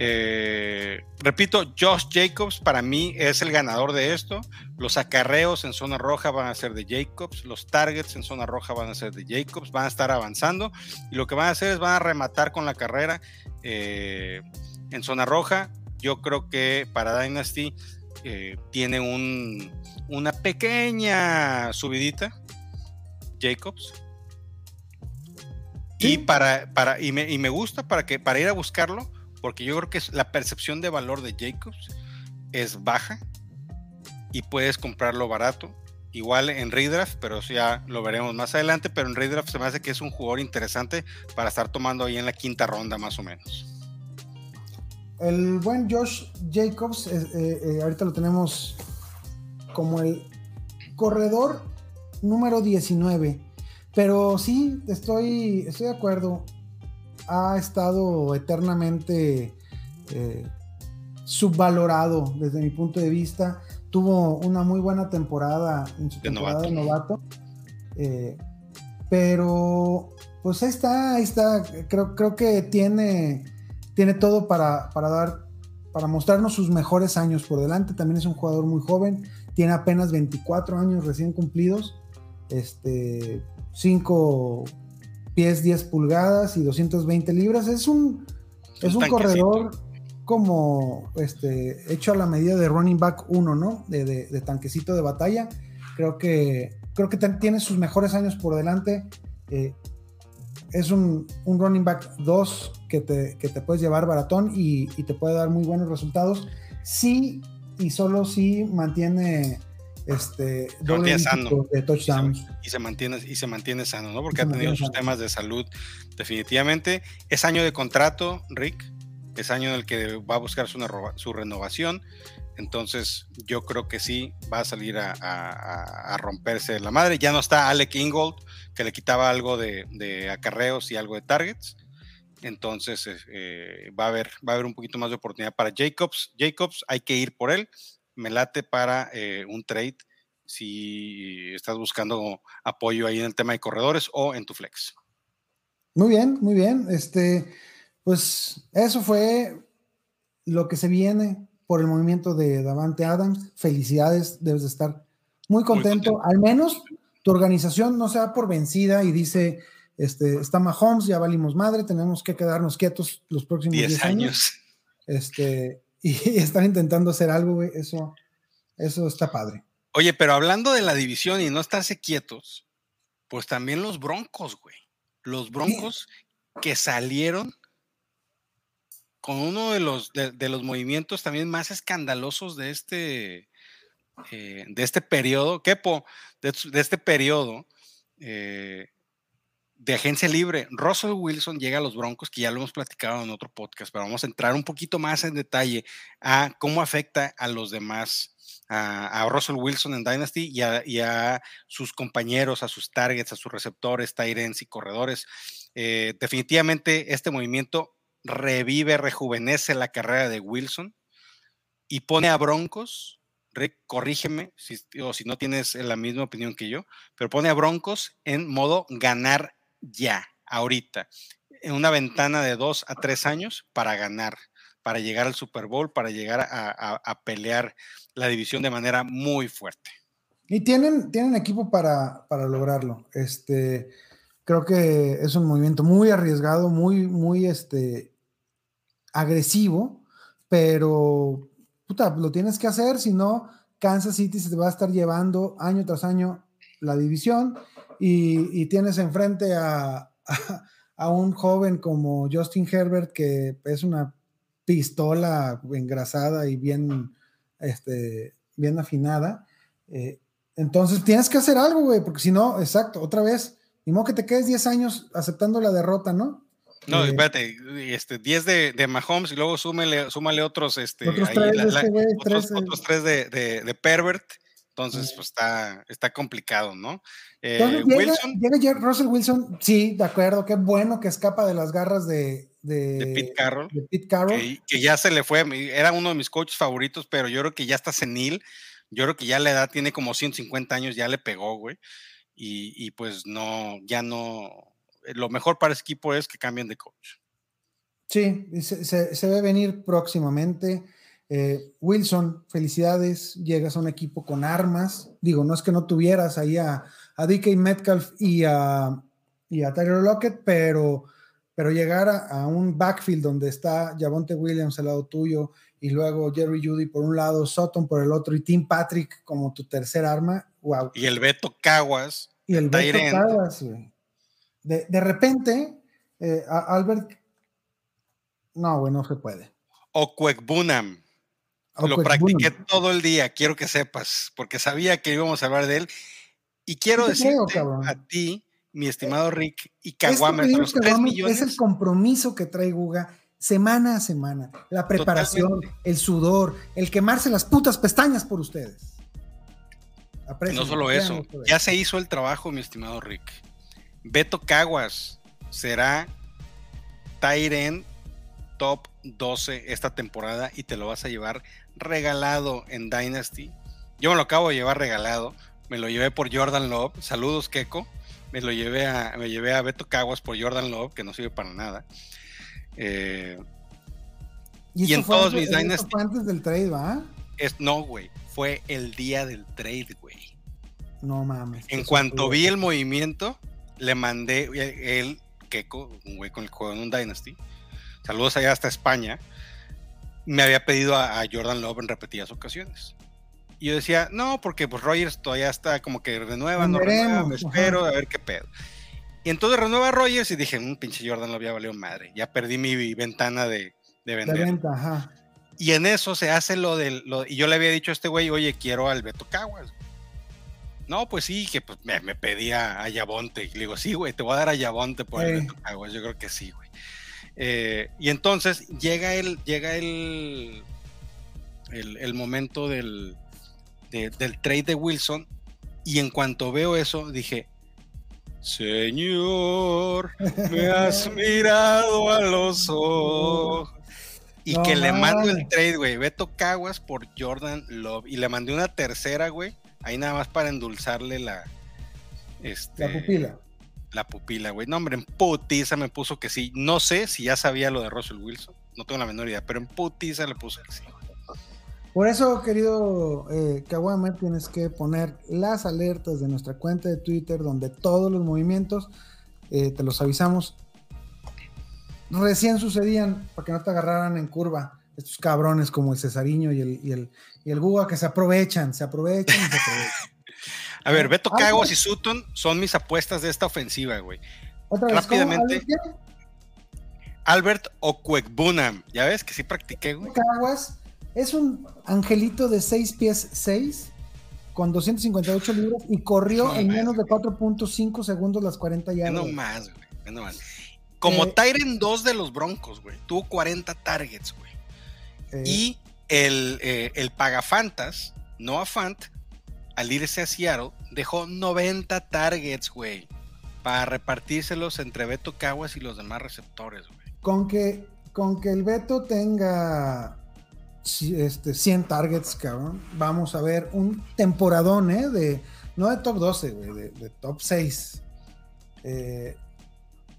Eh, repito, Josh Jacobs para mí es el ganador de esto. Los acarreos en zona roja van a ser de Jacobs, los targets en zona roja van a ser de Jacobs, van a estar avanzando y lo que van a hacer es van a rematar con la carrera eh, en zona roja. Yo creo que para Dynasty eh, tiene un, una pequeña subidita Jacobs. Y para, para y, me, y me gusta para que para ir a buscarlo, porque yo creo que la percepción de valor de Jacobs es baja y puedes comprarlo barato. Igual en redraft, pero eso ya lo veremos más adelante. Pero en redraft se me hace que es un jugador interesante para estar tomando ahí en la quinta ronda, más o menos. El buen Josh Jacobs, eh, eh, eh, ahorita lo tenemos como el corredor número 19. Pero sí, estoy, estoy de acuerdo. Ha estado eternamente eh, subvalorado desde mi punto de vista. Tuvo una muy buena temporada en su De temporada de novato. novato. Eh, pero pues ahí está, ahí está. Creo, creo que tiene, tiene todo para, para dar, para mostrarnos sus mejores años por delante. También es un jugador muy joven, tiene apenas 24 años recién cumplidos. Este, 5 pies 10 pulgadas y 220 libras. Es un, es un corredor como este, hecho a la medida de running back 1, ¿no? De, de- de tanquecito de batalla. Creo que, creo que tiene sus mejores años por delante. Eh, es un, un running back 2 que te, que te puedes llevar baratón y, y te puede dar muy buenos resultados. Sí, y solo si mantiene este doble mantiene sano. dígito de touchdowns. y se mantiene y se mantiene sano, ¿no? Porque ha tenido sus sano. temas de salud definitivamente. Es año de contrato, Rick. Es año en el que va a buscar su, su renovación. Entonces, yo creo que sí va a salir a, a- a- a romperse la madre. Ya no está Alec Ingold, que le quitaba algo de, de acarreos y algo de targets. Entonces, eh, eh, va, a haber, va a haber un poquito más de oportunidad para Jacobs. Jacobs, hay que ir por él. Me late para eh, un trade si estás buscando apoyo ahí en el tema de corredores o en tu flex. Muy bien, muy bien. Este, pues eso fue lo que se viene por el movimiento de Davante Adams. Felicidades, debes de estar muy contento. contento. Al menos tu organización no se da por vencida y dice, este, está Mahomes, ya valimos madre, tenemos que quedarnos quietos los próximos 10 10 años. años. Este, y están intentando hacer algo, güey. Eso, eso está padre. Oye, pero hablando de la división y no estarse quietos, pues también los Broncos, güey. Los Broncos que salieron con uno de los, de, de los movimientos también más escandalosos de este, eh, de este periodo, Kepo, de, de este periodo eh, de agencia libre. Russell Wilson llega a los Broncos, que ya lo hemos platicado en otro podcast, pero vamos a entrar un poquito más en detalle a cómo afecta a los demás a, Russell Wilson en Dynasty y a, sus compañeros, a sus targets, a sus receptores, ends y corredores. Eh, definitivamente este movimiento revive, rejuvenece la carrera de Wilson y pone a Broncos, Rick, corrígeme o si no tienes la misma opinión que yo, pero pone a Broncos en modo ganar ya, ahorita, en una ventana de dos a tres años para ganar para llegar al Super Bowl, para llegar a, pelear la división de manera muy fuerte. Y tienen, tienen equipo para, para lograrlo. Este, creo que es un movimiento muy arriesgado, muy, muy este, agresivo, pero puta, lo tienes que hacer, si no, Kansas City se te va a estar llevando año tras año la división y, y tienes enfrente a, a, a un joven como Justin Herbert, que es una pistola engrasada y bien, este, bien afinada. Eh, entonces tienes que hacer algo, güey, porque si no, exacto, otra vez, ni modo que te quedes 10 años aceptando la derrota, ¿no? No, eh, espérate, este, 10 de, de, Mahomes y luego súmale, súmale otros, este, otros ahí, tres, la, la, este otros, tres, otros tres de, de, de Pervert. Entonces, pues está, está complicado, ¿no? Eh, llega, Wilson. Llega Russell Wilson, sí, de acuerdo, qué bueno que escapa de las garras de, de, de Pete Carroll. De Pete Carroll. Que, que, ya se le fue, era uno de mis coaches favoritos, pero yo creo que ya está senil. Yo creo que ya la edad tiene como 150 años, ya le pegó, güey. Y, y, pues no, ya no. lo mejor para ese equipo es que cambien de coach. Sí, se, se, se ve venir próximamente. Eh, Wilson, felicidades, llegas a un equipo con armas. Digo, no es que no tuvieras ahí a, a DK Metcalf y a, y a Tyler Lockett, pero, pero llegar a, a, un backfield donde está Javonte Williams al lado tuyo y luego Jerry Judy por un lado, Sutton por el otro y Tim Patrick como tu tercer arma, wow. Y el Beto Caguas. Y el Beto Caguas. De, de repente, eh, Albert, no, güey, no se puede. O Cuecbunam. Lo practiqué todo el día, quiero que sepas, porque sabía que íbamos a hablar de él. Y quiero creo, a ti, mi estimado Rick, y Caguame, los 3 millones. Es el compromiso que trae Guga semana a semana. La preparación, Totalmente. el sudor, el quemarse las putas pestañas por ustedes. Aprecio, no solo eso, ya se hizo el trabajo, mi estimado Rick. Beto Caguas será Tyren top 12 esta temporada y te lo vas a llevar regalado en Dynasty. Yo me lo acabo de llevar regalado. Me lo llevé por Jordan Love. Saludos, Keiko. Me lo llevé a, me llevé a Beto Caguas por Jordan Love, que no sirve para nada. Eh, y, y en todos antes, mis Dynasty. Fue antes del trade, ¿va? Es, no, güey. Fue el día del trade, güey. No mames. En cuanto vi el movimiento, le mandé el Keiko, un güey con el juego en un Dynasty. Saludos allá hasta España me había pedido a, a, Jordan Love en repetidas ocasiones. Y yo decía, no, porque pues Rogers todavía está como que renueva, no renueva, me espero a ver qué pedo. Y entonces renueva Rogers y dije, un pinche Jordan Love ya valió madre, ya perdí mi ventana de, de vender. De venta, ajá. Y en eso se hace lo del, lo, y yo le había dicho a este güey, oye, quiero al Beto Caguas. No, pues sí, que pues, me, me pedía a Yabonte. Y le digo, sí, güey, te voy a dar a Yabonte por el Beto Caguas. Yo creo que sí, güey. Eh, y entonces llega el, llega el, el, el momento del, de, del trade de Wilson. Y en cuanto veo eso, dije: Señor, me has mirado a los ojos. Y no, que le mando el trade, güey. Beto Caguas por Jordan Love. Y le mandé una tercera, güey. Ahí nada más para endulzarle la. Este, la pupila la pupila, güey. No, hombre, en putiza me puso que sí. No sé si ya sabía lo de Russell Wilson, no tengo la menor idea, pero en putiza le puso que sí. Por eso, querido eh, Kawame, tienes que poner las alertas de nuestra cuenta de Twitter, donde todos los movimientos eh, te los avisamos. Recién sucedían para que no te agarraran en curva estos cabrones como el Cesariño y el, y el, y el Guga que se aprovechan, se aprovechan y se aprovechan. A ver, Beto Cagos y Sutton son mis apuestas de esta ofensiva, güey. Otra vez, Rápidamente. Albert Okwekbunam. Ya ves que sí practiqué, güey. Caguas es un angelito de 6 pies 6 con 258 libras y corrió no, en menos de 4.5 segundos las 40 yardas. No más, güey. No más. Como eh, Tyren 2 de los Broncos, güey. Tuvo 40 targets, güey. Eh, y el, eh, el Pagafantas, Noah Fant, al irse a Seattle, dejó 90 targets, güey, para repartírselos entre Beto Caguas y los demás receptores, güey. Con que, con que el Beto tenga este, 100 targets, cabrón, vamos a ver un temporadón, ¿eh? De, no de top 12, güey, de, de, top 6. Eh,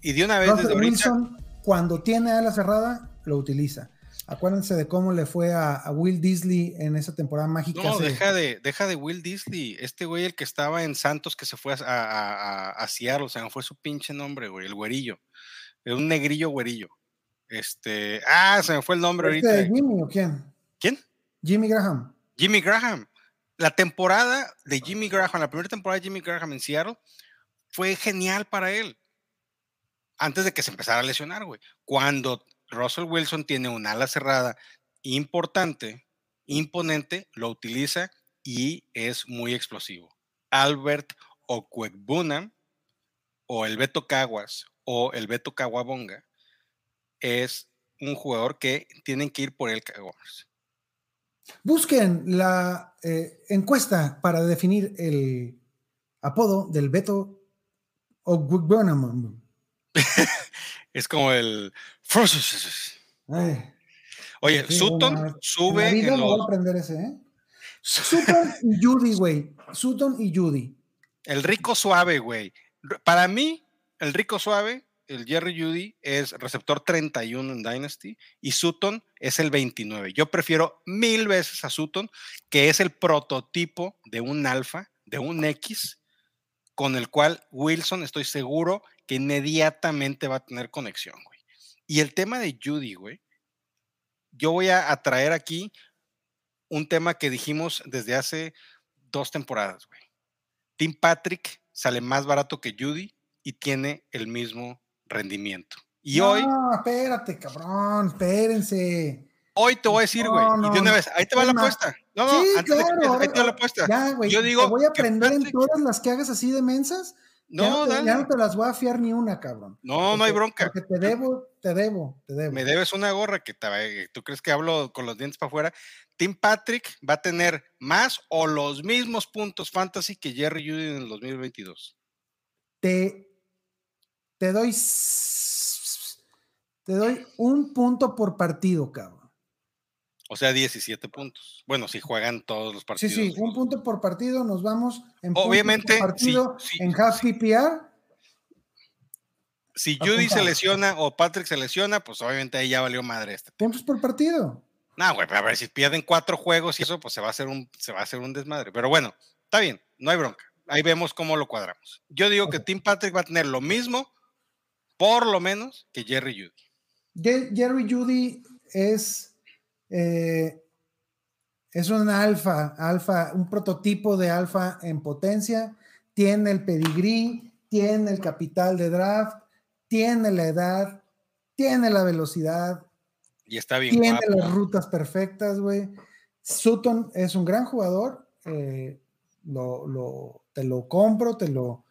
y de una vez desde Wilson, ahorita... cuando tiene ala cerrada, lo utiliza. Acuérdense de cómo le fue a, a, Will Disley en esa temporada mágica. No, deja de, deja de Will Disley. Este güey, el que estaba en Santos, que se fue a, a, a Seattle, o sea, fue su pinche nombre, güey, el güerillo. Un negrillo güerillo. Este, ah, se me fue el nombre ¿Este ahorita. Jimmy o quién? ¿Quién? Jimmy Graham. Jimmy Graham. La temporada de Jimmy Graham, la primera temporada de Jimmy Graham en Seattle, fue genial para él. Antes de que se empezara a lesionar, güey. Cuando Russell Wilson tiene un ala cerrada importante, imponente, lo utiliza y es muy explosivo. Albert Okwekbuna o el Beto Caguas o el Beto Caguabonga es un jugador que tienen que ir por el Caguas. Busquen la eh, encuesta para definir el apodo del Beto Okwekbuna. Es como el. Ay, Oye, sí, Sutton bueno, sube. En la vida en me voy a aprender ese, ¿eh? Sutton y Judy, güey. Sutton y Judy. el rico suave, güey. Para mí, el rico suave, el Jerry Judy, es receptor 31 en Dynasty y Sutton es el 29. Yo prefiero mil veces a Sutton, que es el prototipo de un alfa, de un X, con el cual Wilson estoy seguro que inmediatamente va a tener conexión, güey. Y el tema de Judy, güey, yo voy a, a traer aquí un tema que dijimos desde hace dos temporadas, güey. Tim Patrick sale más barato que Judy y tiene el mismo rendimiento. Y no, hoy, espérate, cabrón, espérense. hoy te voy a decir, No, güey, y no, de una no. vez, ahí te va la apuesta. No, no, sí, antes de que claro. ahí te va la apuesta. Ya, güey. Yo digo te voy a aprender en Patrick- todas las que hagas así de mensas. Ya No, te, ya dale. no te las voy a fiar ni una, cabrón. No, no hay bronca. Porque te debo, te debo, te debo. Me debes una gorra que te- tú crees que hablo con los dientes para afuera. Tim Patrick va a tener más o los mismos puntos fantasy que Jerry Judy en el 2022. Te, te doy. Te doy un punto por partido, cabrón. O sea, 17 puntos. Bueno, si juegan todos los Sí, partidos. sí, un punto por partido. Nos vamos en Obviamente, por partido sí, sí, en half PPR. Si Judy se lesiona o Patrick se lesiona, pues obviamente ahí ya valió madre este. Puntos por partido. No, güey, a ver, si pierden cuatro juegos y eso, pues se va a hacer un, se va a hacer un desmadre. Pero bueno, está bien, no hay bronca. Ahí vemos cómo lo cuadramos. Yo digo que Tim Patrick va a tener lo mismo, por lo menos, que Jerry Judy. Jerry Judy es, eh, es un alfa, alfa, un prototipo de alfa en potencia. Tiene el pedigrí, tiene el capital de draft, tiene la edad, tiene la velocidad, Y está bien tiene guapo. las rutas perfectas, güey. Sutton es un gran jugador. eh, lo, lo- te lo compro, te lo,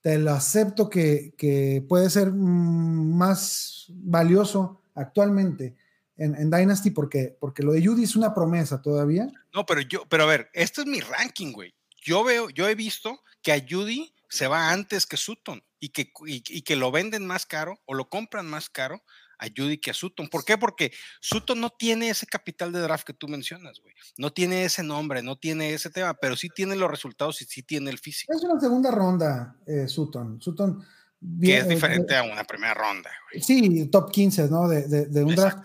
te lo acepto que, que puede ser mm, más valioso actualmente en, en Dynasty porque, porque lo de Judy es una promesa todavía. No, pero yo, pero a ver, este es mi ranking, güey. Yo veo, yo he visto que a Judy se va antes que Sutton y que, y, y que lo venden más caro o lo compran más caro a Judy que a Sutton. ¿Por qué? Porque Sutton no tiene ese capital de draft que tú mencionas, güey. No tiene ese nombre, no tiene ese tema, pero sí tiene los resultados y sí tiene el físico, Es una segunda ronda, eh, Sutton. Sutton que es eh, diferente a una primera ronda, güey. Sí, top 15, ¿no? De, de- de un draft.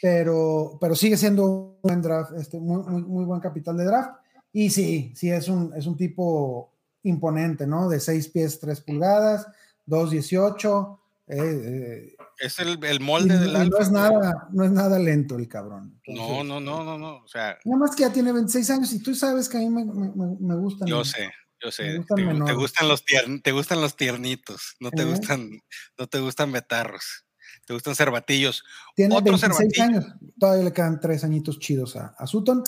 Pero, pero sigue siendo un buen draft, este, muy, muy, muy buen capital de draft. Y sí, sí, es un, es un tipo imponente, ¿no? De 6 pies, 3 pulgadas, 2.18. Eh, eh, Es el, el y, molde del y no, es nada, no es nada lento el cabrón. No, no, no, no, no. O sea, Nada más que ya tiene 26 años y tú sabes que a mí me, me, me- me gustan. Yo sé, yo sé. gustan Te, gustan los te gustan los tiernitos, no te ¿Eh? gustan, no te gustan betarros, te gustan cervatillos. Tiene Otro 26 cervatillo. años. Todavía le quedan 3 añitos chidos a, a Sutton.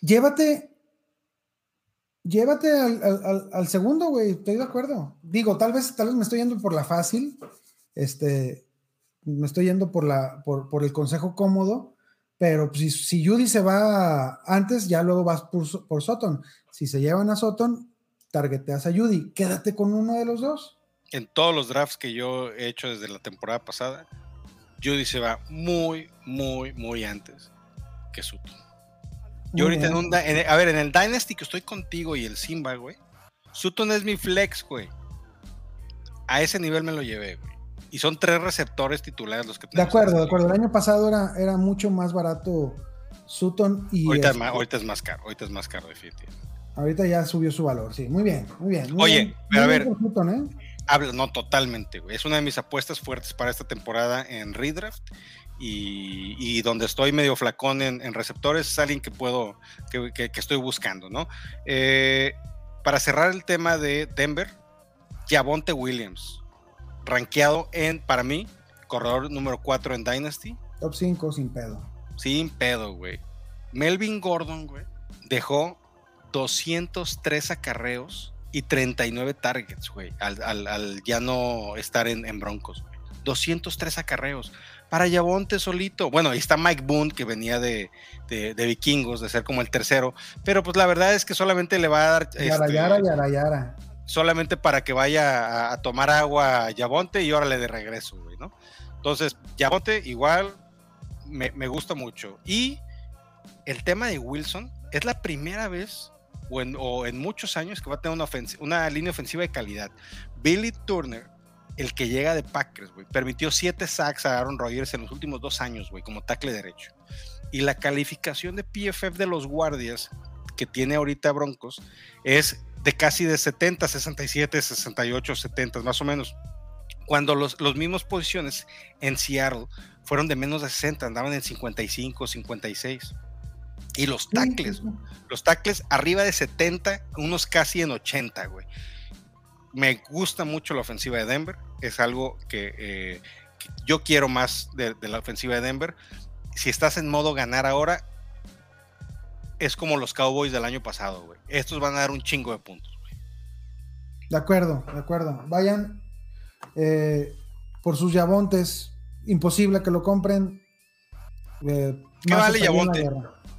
Llévate. Llévate al, al- al- al segundo, güey. Estoy de acuerdo. Digo, tal vez, tal vez me estoy yendo por la fácil. Este. Me estoy yendo por la, por, por el consejo cómodo. Pero pues, si, si Judy se va antes, ya luego vas por, por Sutton. Si se llevan a Sutton, targeteas a Judy. Quédate con uno de los dos. En todos los drafts que yo he hecho desde la temporada pasada, Judy se va muy, muy, muy antes que Sutton. Yo Muy ahorita en un, en- a ver, en el Dynasty que estoy contigo y el Simba, güey, Sutton es mi flex, güey. A ese nivel me lo llevé, güey. Y son tres receptores titulares los que De tenemos. acuerdo, en de esta acuerdo. El año pasado era, era mucho más barato Sutton y Ahorita, es este, más, ahorita es más caro, ahorita es más caro, definitivamente. ahorita ya subió su valor. Sí, muy bien, muy bien. muy Oye, bien, pero a ver. Sutton, ¿eh? Habla, no, totalmente, güey. Es una de mis apuestas fuertes para esta temporada en Redraft. Y, y donde estoy medio flacón en, en receptores, es alguien que puedo, que, que- que estoy buscando, ¿no? Eh, para cerrar el tema de Denver, Javonte Williams, rankeado en, para mí, corredor número 4 en Dynasty, Top 5 sin pedo. sin pedo, güey. Melvin Gordon, güey, dejó 203 acarreos y 39 targets, güey, al, al- al ya no estar en, en Broncos, güey. 203 acarreos. Para Yavonte solito. Bueno, ahí está Mike Boone, que venía de, de- de Vikingos, de ser como el tercero. Pero pues la verdad es que solamente le va a dar. Yara, este, yara, yara, yara. Solamente para que vaya a, tomar agua a Yavonte y órale de regreso, güey, ¿no? Entonces, Yavonte igual me, gusta mucho. Y el tema de Wilson es la primera vez o en, muchos años que va a tener una, una línea ofensiva de calidad. Billy Turner el que llega de Packers, güey. Permitió siete sacks a Aaron Rodgers en los últimos dos años, güey, como tackle derecho. Y la calificación de PFF de los guardias que tiene ahorita Broncos es de casi de 70, 67, 68, 70, más o menos. Cuando los, los mismos posiciones en Seattle fueron de menos de 60, andaban en 55, 56. Y los tackles, los tackles arriba de 70, unos casi en 80, güey. Me gusta mucho la ofensiva de Denver, es algo que, eh, que yo quiero más de, de, la ofensiva de Denver. Si estás en modo ganar ahora, es como los Cowboys del año pasado, güey. Estos van a dar un chingo de puntos, güey. De acuerdo, de acuerdo. Vayan eh, por sus Yabontes, imposible que lo compren. Eh, ¿Qué vale Yabonte?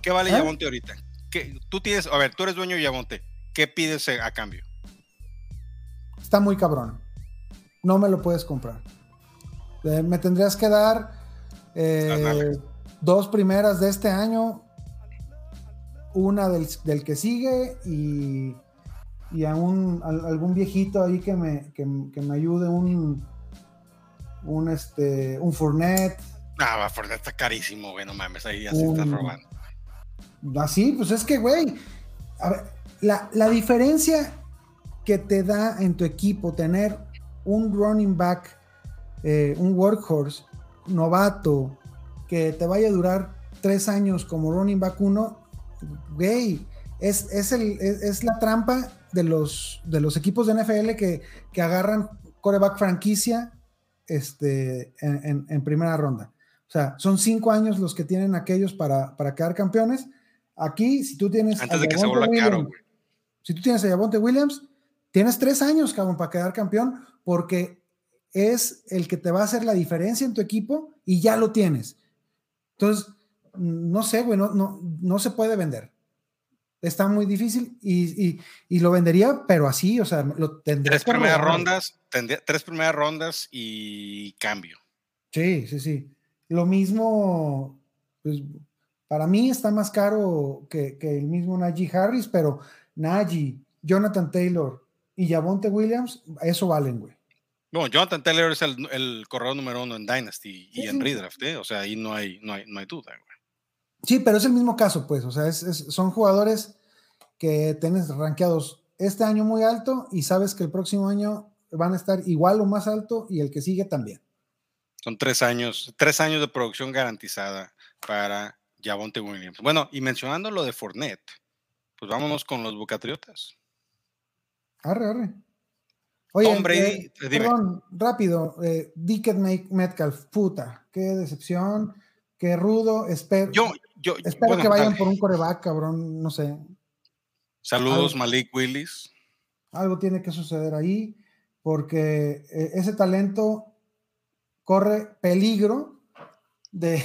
¿Qué vale ¿Eh? Yabonte ahorita? ¿Qué, tú tienes, a ver, tú eres dueño de Yabonte. ¿Qué pides a cambio? Está muy cabrón. No me lo puedes comprar. Eh, me tendrías que dar dos primeras de este año, una del, del que sigue y, y a, un, a, algún viejito ahí que me, que, que me ayude, un, un, este, un Fournette. Ah, va, Fournette está carísimo, güey, no mames, ahí ya se está robando. Así, pues es que, güey, a ver, la, la diferencia que te da en tu equipo tener un running back, eh, un workhorse novato, que te vaya a durar tres años como running back uno, güey, es, es, el, es, es, la trampa de los, de los equipos de NFL que, que agarran coreback franquicia este, en, en, en, primera ronda. O sea, son cinco años los que tienen aquellos para, para quedar campeones. Aquí, si tú tienes. Antes de que se vuelva Williams, caro, güey. Si tú tienes a Javonte Williams, tienes tres años, cabrón, para quedar campeón, porque es el que te va a hacer la diferencia en tu equipo y ya lo tienes. Entonces, no sé, güey, no, no, no se puede vender. Está muy difícil y, y, y, lo vendería, pero así, o sea, lo tendría. Tres primeras rondas, tendría, tres primeras rondas y cambio. Sí, sí, sí. Lo mismo, pues, para mí está más caro que, que el mismo Najee Harris, pero Najee, Jonathan Taylor y Javonte Williams, eso valen, güey. No, Jonathan Taylor es el, el, corredor número uno en Dynasty y Sí, en. Redraft, ¿eh? O sea, ahí no hay, no hay, no hay duda, güey. Sí, pero es el mismo caso, pues. O sea, es, es, son jugadores que tienes rankeados este año muy alto y sabes que el próximo año van a estar igual o más alto y el que sigue también. Son tres años, tres años de producción garantizada para Javonte Williams. Bueno, y mencionando lo de Fournette, pues vámonos con los Bucatriotas. Arre, arre. Oye, Tom Brady, eh, perdón, rápido, eh, Dickett Metcalf, puta, qué decepción, qué rudo, espero, yo, yo, espero bueno, que vayan dale. por un coreback, cabrón, no sé. Saludos, algo, Malik Willis. Algo tiene que suceder ahí, porque eh, ese talento corre peligro de,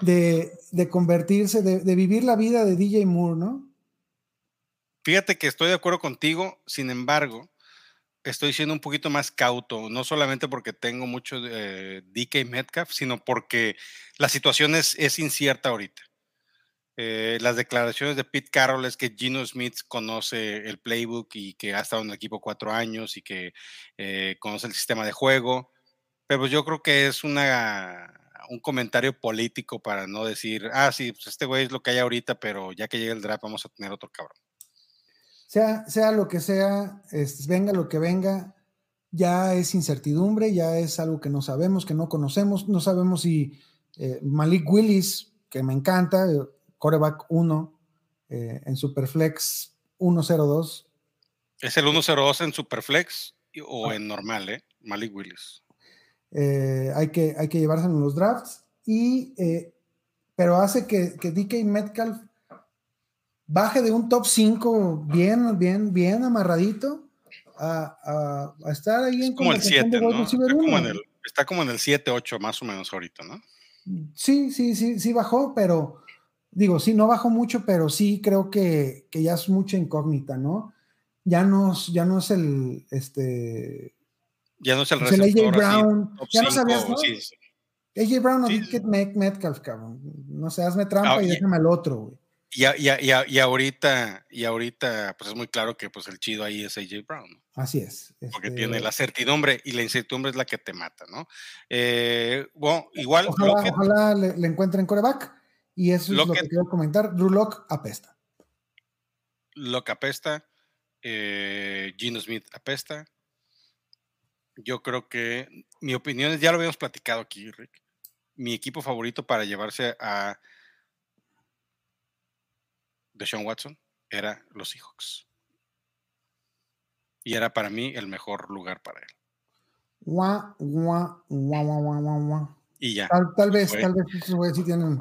de, de convertirse, de, de, vivir la vida de DJ Moore, ¿no? Fíjate que estoy de acuerdo contigo, sin embargo, estoy siendo un poquito más cauto, no solamente porque tengo mucho eh, DK Metcalf, sino porque la situación es, es incierta ahorita. Eh, las declaraciones de Pete Carroll es que Gino Smith conoce el playbook y que ha estado en el equipo cuatro años y que eh, conoce el sistema de juego, pero yo creo que es una, un comentario político para no decir, ah, sí, pues este güey es lo que hay ahorita, pero ya que llegue el draft vamos a tener otro cabrón sea, sea lo que sea, es, venga lo que venga, ya es incertidumbre, ya es algo que no sabemos, que no conocemos, no sabemos si eh, Malik Willis, que me encanta, coreback 1 eh, en Superflex 102. ¿Es el 102 en Superflex o ah. en normal, eh? Malik Willis. Eh, hay, que, hay que llevarse en los drafts, y, eh, pero hace que, que DK Metcalf baje de un top 5 bien, bien, bien amarradito a, a, a estar ahí en como el 7, ¿no? Está como, en el, está como en el 7, 8 más o menos ahorita, ¿no? Sí, sí, sí, sí bajó, pero digo, sí, no bajó mucho, pero sí creo que, que ya es mucha incógnita, ¿no? Ya no, ya no es el, este... Ya no es el receptor, el AJ Brown, así, ya no sabías, ¿no? Sí, sí. AJ Brown o sí, Metcalf, cabrón. No sé, hazme trampa ah, y déjame al otro, güey. Y, a- y a- y ahorita, y ahorita, pues es muy claro que pues el chido ahí es AJ Brown, ¿no? Así es. porque este, tiene la certidumbre y la incertidumbre es la que te mata, ¿no? Eh, bueno, igual, Ojalá, ojalá le, le encuentren coreback. Y eso es lo que quiero comentar. Drew Lock apesta. lo que apesta, eh, Gino Smith apesta. Yo creo que mi opinión es, ya lo habíamos platicado aquí, Rick. Mi equipo favorito para llevarse a Deshaun Watson era los Seahawks. Y era para mí el mejor lugar para él. Guau, guau, guau. Y ya. Tal, tal vez, fue. tal vez esos güeyes sí tienen.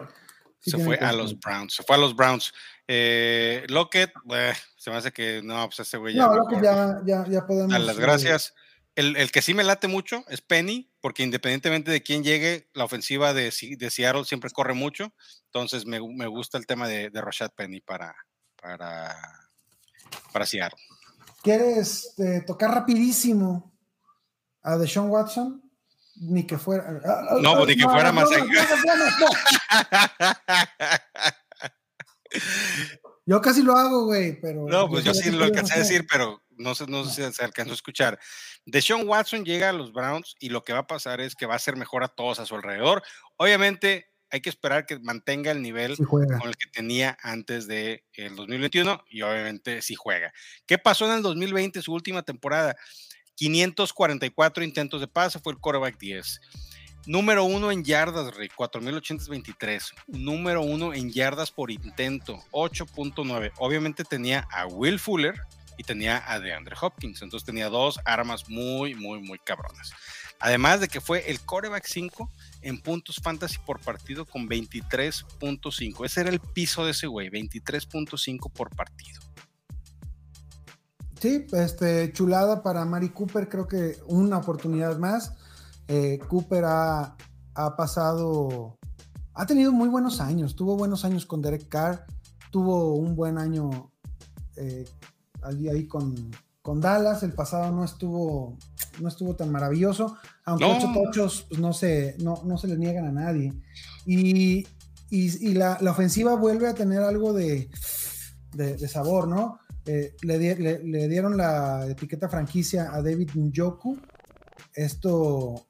sí se tienen fue a los Browns. Se fue a los Browns. Eh, Lockett, eh, se me hace que no, pues ese güey ya. No, lo que mejor. ya, ya, ya podemos. Dar las eh, gracias. El, el que sí me late mucho es Penny, porque independientemente de quién llegue, la ofensiva de, de Seattle siempre corre mucho. Entonces me, me gusta el tema de, de Rashad Penny para, para, para Seattle. ¿Quieres eh, tocar rapidísimo a Deshaun Watson? Ni que fuera. ah, ah, No, ah, ni que fuera más no, no, no, no, no. Yo casi lo hago, güey, pero. No, pues yo sí lo no alcancé a decir, pero no sé, no sé si se alcanzó a escuchar. Deshaun Watson llega a los Browns y lo que va a pasar es que va a ser mejor a todos a su alrededor. Obviamente hay que esperar que mantenga el nivel Sí con el que tenía antes del el 2021 y obviamente sí juega. ¿Qué pasó en el 2020, su última temporada? 544 intentos de pase, fue el quarterback 10. Número uno en yardas, Rick, 4.823. Número uno en yardas por intento, 8.9. Obviamente tenía a Will Fuller y tenía a DeAndre Hopkins. Entonces tenía dos armas muy, muy, muy cabronas. Además de que fue el quarterback 5 en puntos fantasy por partido con 23.5. Ese era el piso de ese güey, 23.5 por partido. Sí, este, chulada para Mari Cooper, creo que una oportunidad más. Eh, Cooper ha, ha pasado, ha tenido muy buenos años, tuvo buenos años con Derek Carr, tuvo un buen año eh, allí ahí con, con Dallas, el pasado no estuvo, no estuvo tan maravilloso, aunque No. ocho tochos pues, no, se, no, no se le niegan a nadie. Y, y- y la, la ofensiva vuelve a tener algo de, de, de sabor, ¿no? Eh, le, di- le- le dieron la etiqueta franquicia a David Njoku. Esto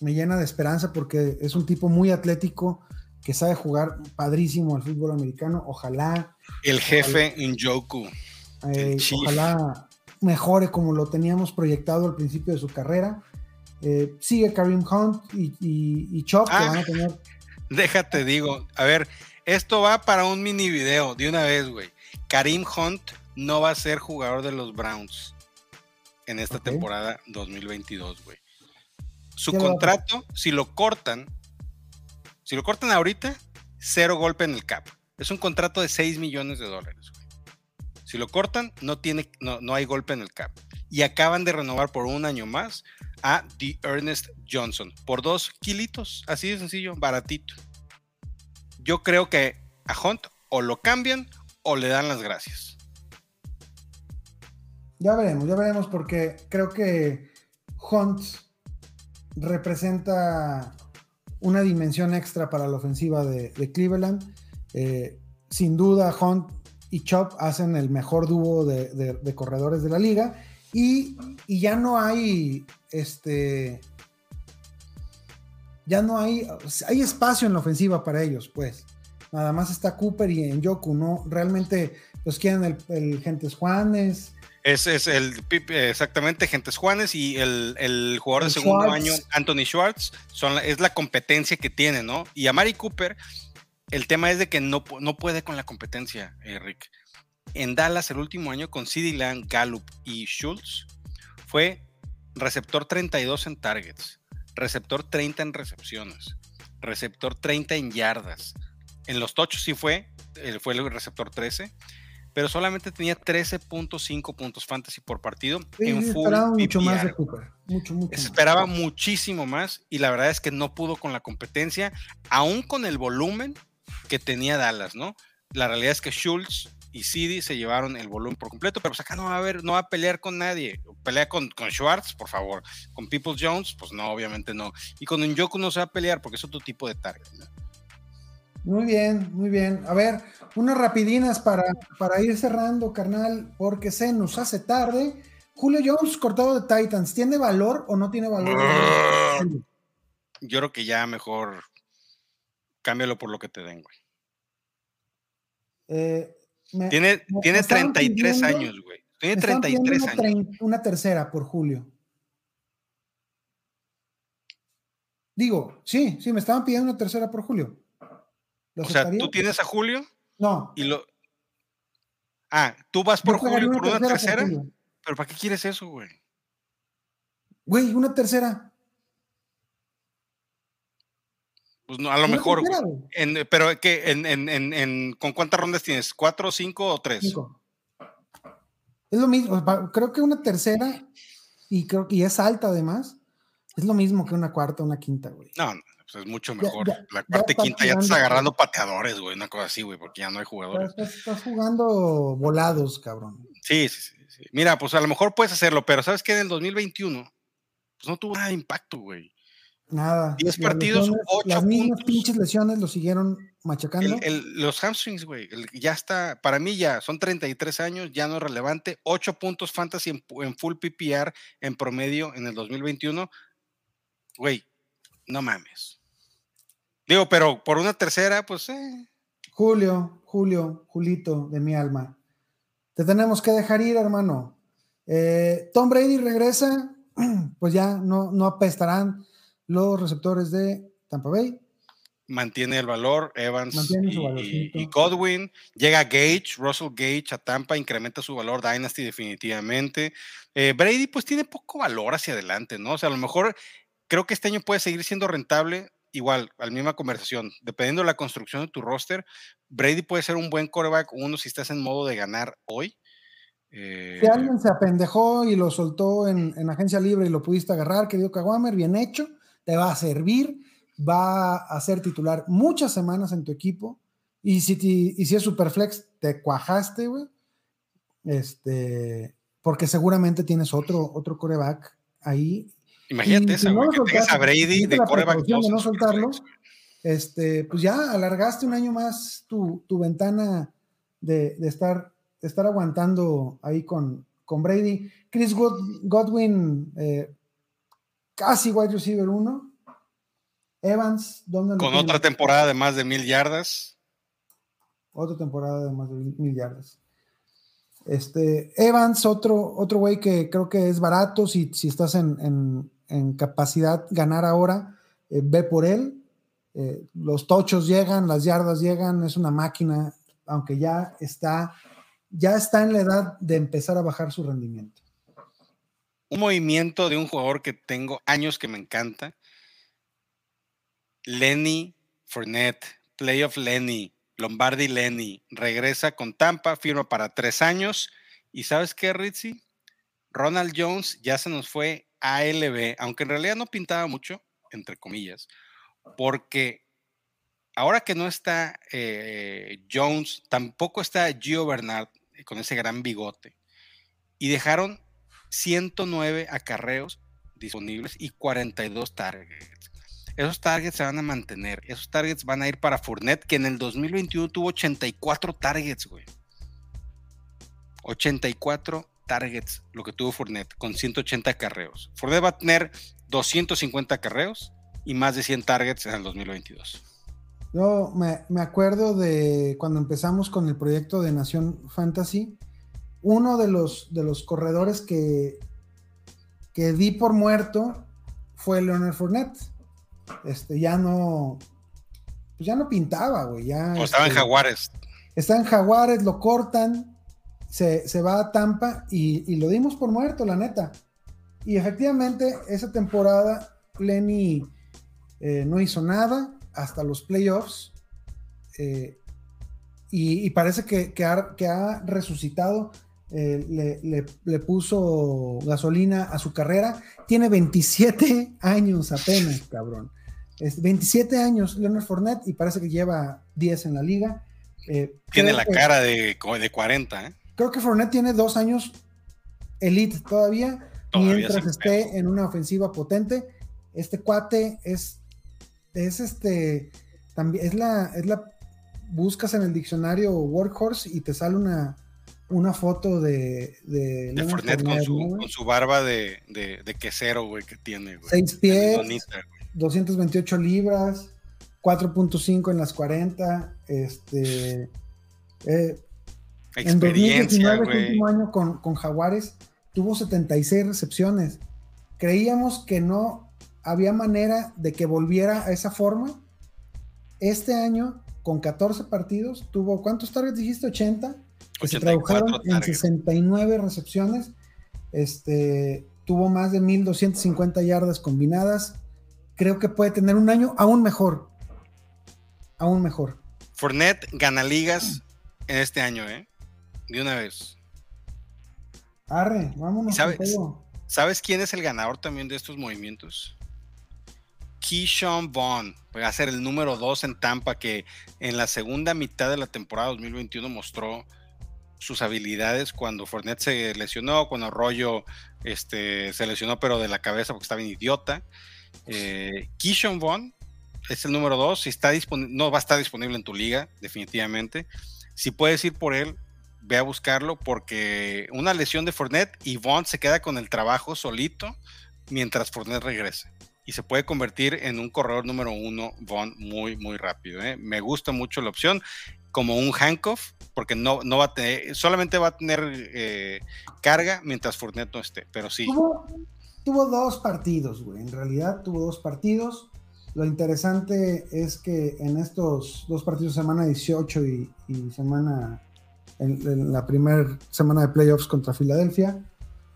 me llena de esperanza porque es un tipo muy atlético que sabe jugar padrísimo al fútbol americano. Ojalá, El jefe Njoku. Eh, ojalá mejore como lo teníamos proyectado al principio de su carrera. Eh, sigue Karim Hunt y, y, y Chop, que Ah. van a tener Déjate, digo. A ver, esto va para un mini video de una vez, güey. Karim Hunt no va a ser jugador de los Browns en esta temporada 2022, güey. Su ¿Qué le va a contrato, si lo cortan, si lo cortan ahorita, cero golpe en el cap. Es un contrato de 6 millones de dólares. Si lo cortan, no, tiene, no, no hay golpe en el cap. Y acaban de renovar por un año más a The Ernest Johnson por dos kilitos, así de sencillo, baratito. Yo creo que a Hunt o lo cambian o le dan las gracias. Ya veremos, ya veremos, porque creo que Hunt representa una dimensión extra para la ofensiva de, Cleveland. Eh, sin duda, Hunt y Chop hacen el mejor dúo de, de- de corredores de la liga. Y, y ya no hay este. Ya no hay. Hay espacio en la ofensiva para ellos, pues. Nada más está Cooper y en Yoku, ¿no? Realmente los quieren el, el Gentes Juanes. Es, es el exactamente Gentes Juanes y el, el jugador El de segundo Schwartz. año, Anthony Schwartz, son, la- es la competencia que tiene, ¿no? Y a Mari Cooper, el tema es de que no, no puede con la competencia, Eric. En Dallas, el último año, con CeeDee Lamb, Gallup y Schultz, fue receptor 32 en targets, receptor 30 en recepciones, receptor 30 en yardas. En los tochos sí fue, eh, fue el receptor 13, pero solamente tenía 13.5 puntos fantasy por partido Sí, en full esperaba mucho más de Cooper. Mucho, mucho. Se más. esperaba muchísimo más y la verdad es que no pudo con la competencia, aún con el volumen que tenía Dallas, ¿no? La realidad es que Schultz y CD se llevaron el volumen por completo, pero pues acá no va a haber, no va a pelear con nadie. Pelea con, con Schwartz, por favor. Con People Jones, pues no, obviamente no. Y con Njoku no se va a pelear porque es otro tipo de target. ¿no? Muy bien, muy bien. A ver, unas rapidinas para, para ir cerrando, carnal, porque se nos hace tarde. Julio Jones, cortado de Titans, ¿tiene valor o no tiene valor? Yo creo que ya mejor cámbialo por lo que te den, güey. Eh, me- Tiene, me- tiene me estaban 33 pidiendo- años, güey. Tiene me estaban pidiendo 33 una, años. una tercera por Julio. Digo, sí, sí, me estaban pidiendo una tercera por Julio. ¿Lo O sea, tú tienes a Julio No. y lo. Ah, tú vas por Julio por una tercera. Pero ¿para qué quieres eso, güey? Güey, una tercera. Pues no, a lo mejor. En- pero que en, en, en, en- ¿con cuántas rondas tienes? ¿Cuatro, cinco o tres? Cinco. Es lo mismo, creo que una tercera, y creo que ya es alta además, es lo mismo que una cuarta, una quinta, güey. No, no, pues es mucho mejor. ya- la cuarta y quinta ya estás jugando- agarrando pateadores, güey, una cosa así, güey, porque ya no hay jugadores. Estás, estás jugando volados, cabrón. Sí, sí, sí, sí. Mira, pues a lo mejor puedes hacerlo, pero ¿sabes qué? En el 2021, pues no tuvo nada de impacto, güey. Nada. Diez Las partidos, lesiones- ocho Las mismas pinches lesiones lo siguieron machacando. El- el- los hamstrings, güey, ya está, para mí ya son 33 años, ya no es relevante. 8 puntos fantasy en full PPR en promedio en el 2021. Güey, no mames. Digo, pero por una tercera, pues, eh, Julio, Julio, Julito de mi alma. Te tenemos que dejar ir, hermano. Eh, Tom Brady regresa, pues ya no, no apestarán los receptores de Tampa Bay. mantiene el valor, Evans Mantiene y- Godwin. Llega Gage, Russell Gage a Tampa, incrementa su valor, Dynasty definitivamente. Eh, Brady pues tiene poco valor hacia adelante, ¿no? O sea, a lo mejor creo que este año puede seguir siendo rentable, igual, a la misma conversación, dependiendo de la construcción de tu roster, Brady puede ser un buen quarterback, uno si estás en modo de ganar hoy. Eh, Si alguien se apendejó y lo soltó en, en agencia libre y lo pudiste agarrar, querido Caguamer, bien hecho, te va a servir, va a ser titular muchas semanas en tu equipo. Y si, y si es Superflex, te cuajaste, güey. Este, porque seguramente tienes otro, otro coreback ahí. imagínate y esa, si no lo que tengas a Brady de no soltarlo, este, pues ya alargaste un año más tu, tu ventana de, de estar, de estar aguantando ahí con, con Brady. Chris God- Godwin, eh, casi wide receiver 1. Evans, ¿dónde lo Con otra temporada de más de mil yardas. Otra temporada de más de mil mil yardas. Este, Evans, otro, otro güey que creo que es barato. Si, si estás en, en- en capacidad ganar ahora, eh, ve por él. Eh, los tochos llegan, las yardas llegan, es una máquina, aunque ya está, ya está en la edad de empezar a bajar su rendimiento. Un movimiento de un jugador que tengo años que me encanta. Lenny Fournette, playoff Lenny, Lombardi Lenny, regresa con Tampa, firma para tres años. ¿Y sabes qué, Ritzy? Ronald Jones ya se nos fue a ALB, aunque en realidad no pintaba mucho, entre comillas, porque ahora que no está eh, Jones, tampoco está Gio Bernard eh, con ese gran bigote. Y dejaron 109 acarreos disponibles y 42 targets. Esos targets se van a mantener. Esos targets van a ir para Fournette, que en el 2021 tuvo 84 targets, güey. 84 targets, lo que tuvo Fournette, con 180 acarreos. Fournette va a tener 250 acarreos y más de 100 targets en el 2022. Yo me, me acuerdo de cuando empezamos con el proyecto de Nación Fantasy, uno de los, de los corredores que, que di por muerto fue Leonard Fournette. Este, ya no, pues ya no pintaba, güey. Ya, O estaba en este, Jaguares. Está en Jaguares, lo cortan, se, se va a Tampa y, y lo dimos por muerto, la neta. Y efectivamente, esa temporada Lenny eh, no hizo nada hasta los playoffs. eh, y, y parece que, que ha, que ha resucitado, eh, le, le- le puso gasolina a su carrera. Tiene 27 años apenas, cabrón. Es 27 años Leonard Fournette y parece que lleva 10 en la liga. Eh, Tiene la que- cara de, de 40, ¿eh? Creo que Fournette tiene dos años elite todavía, Todavía mientras esté pedo. en una ofensiva potente. Este cuate es, es este, también es la, es la buscas en el diccionario workhorse y te sale una, una foto de, de, De Fournette con su, con su barba de, de, de quesero, güey, que tiene, güey. Seis pies, Bonita, güey. 228 libras, 4.5 en las 40. Este, eh, en Experiencia, 2019, su güey. último año con, con Jaguares, tuvo 76 recepciones. Creíamos que no había manera de que volviera a esa forma. Este año, con 14 partidos, tuvo, ¿cuántos targets dijiste? 80. Que se 84 tradujeron en targets. 69 recepciones. Este, tuvo más de 1250 yardas combinadas. Creo que puede tener un año aún mejor. Aún mejor. Fournette gana ligas en este año, ¿eh? De una vez. Arre, vámonos. ¿Y sabes? ¿Sabes quién es el ganador también de estos movimientos? Keyshawn Vaughn, va a ser el número 2 en Tampa, que en la segunda mitad de la temporada 2021 mostró sus habilidades cuando Fournette se lesionó, cuando Arroyo este, se lesionó, pero de la cabeza porque estaba bien idiota. Eh, Keyshawn Vaughn es el número 2, si está no va a estar disponible en tu liga, definitivamente. Si puedes ir por él, ve a buscarlo porque una lesión de Fournette y Vaughn se queda con el trabajo solito mientras Fournette regrese. Y se puede convertir en un corredor número uno, Vaughn, muy, muy rápido. ¿eh? Me gusta mucho la opción como un handcuff, porque no, no va a tener, solamente va a tener eh, carga mientras Fournette no esté. Pero sí, Tuvo, tuvo dos partidos, güey. En realidad tuvo dos partidos. Lo interesante es que en estos dos partidos, semana 18 y, semana, en, en la primera semana de playoffs contra Filadelfia,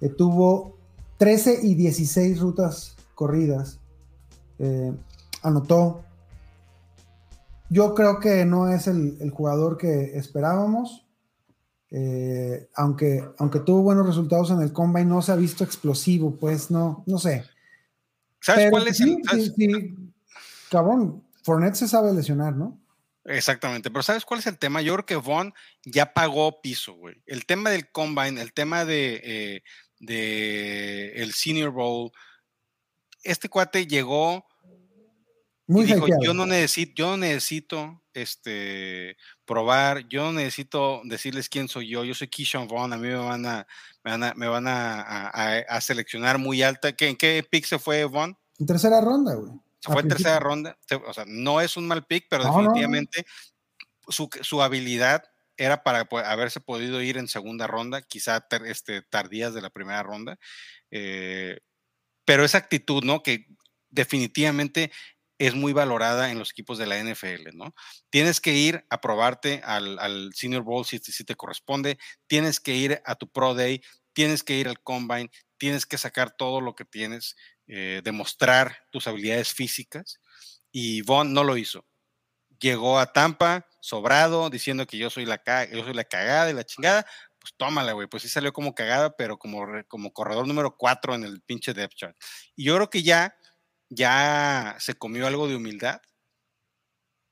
eh, tuvo 13 y 16 rutas corridas. Eh, anotó. Yo creo que no es el, el jugador que esperábamos. Eh, aunque, aunque tuvo buenos resultados en el combine, no se ha visto explosivo, pues no, no sé. ¿sabes Pero cuál es sí, el, sí, sí. Cabrón, Fournette se sabe lesionar, ¿no? Exactamente, pero ¿sabes cuál es el tema? Yo creo que Vaughn ya pagó piso, güey. El tema del combine, el tema de, eh, de el Senior Bowl, este cuate llegó Muy y dijo, yo no necesito, yo no necesito este probar, yo no necesito decirles quién soy yo, yo soy Keyshawn Vaughn, a mí me van a, me van a, me van a, a- a- seleccionar muy alta. ¿Qué, ¿En qué pick se fue Vaughn? En tercera ronda, güey. Se fue en tercera ronda. O sea, no es un mal pick, pero No, no, no. definitivamente Su, su habilidad era para haberse podido ir en segunda ronda, quizá este, tardías de la primera ronda. eh, pero esa actitud, ¿no? Que definitivamente es muy valorada en los equipos de la NFL, ¿no? Tienes que ir a probarte al, Senior Bowl si, si te corresponde, tienes que ir a tu Pro Day, tienes que ir al Combine, tienes que sacar todo lo que tienes, eh, demostrar tus habilidades físicas, y Vaughn no lo hizo. Llegó a Tampa sobrado, diciendo que yo soy la, yo soy la cagada y la chingada, pues tómala, güey, pues sí salió como cagada, pero como, como corredor número 4 en el pinche depth chart. Y yo creo que ya, ya se comió algo de humildad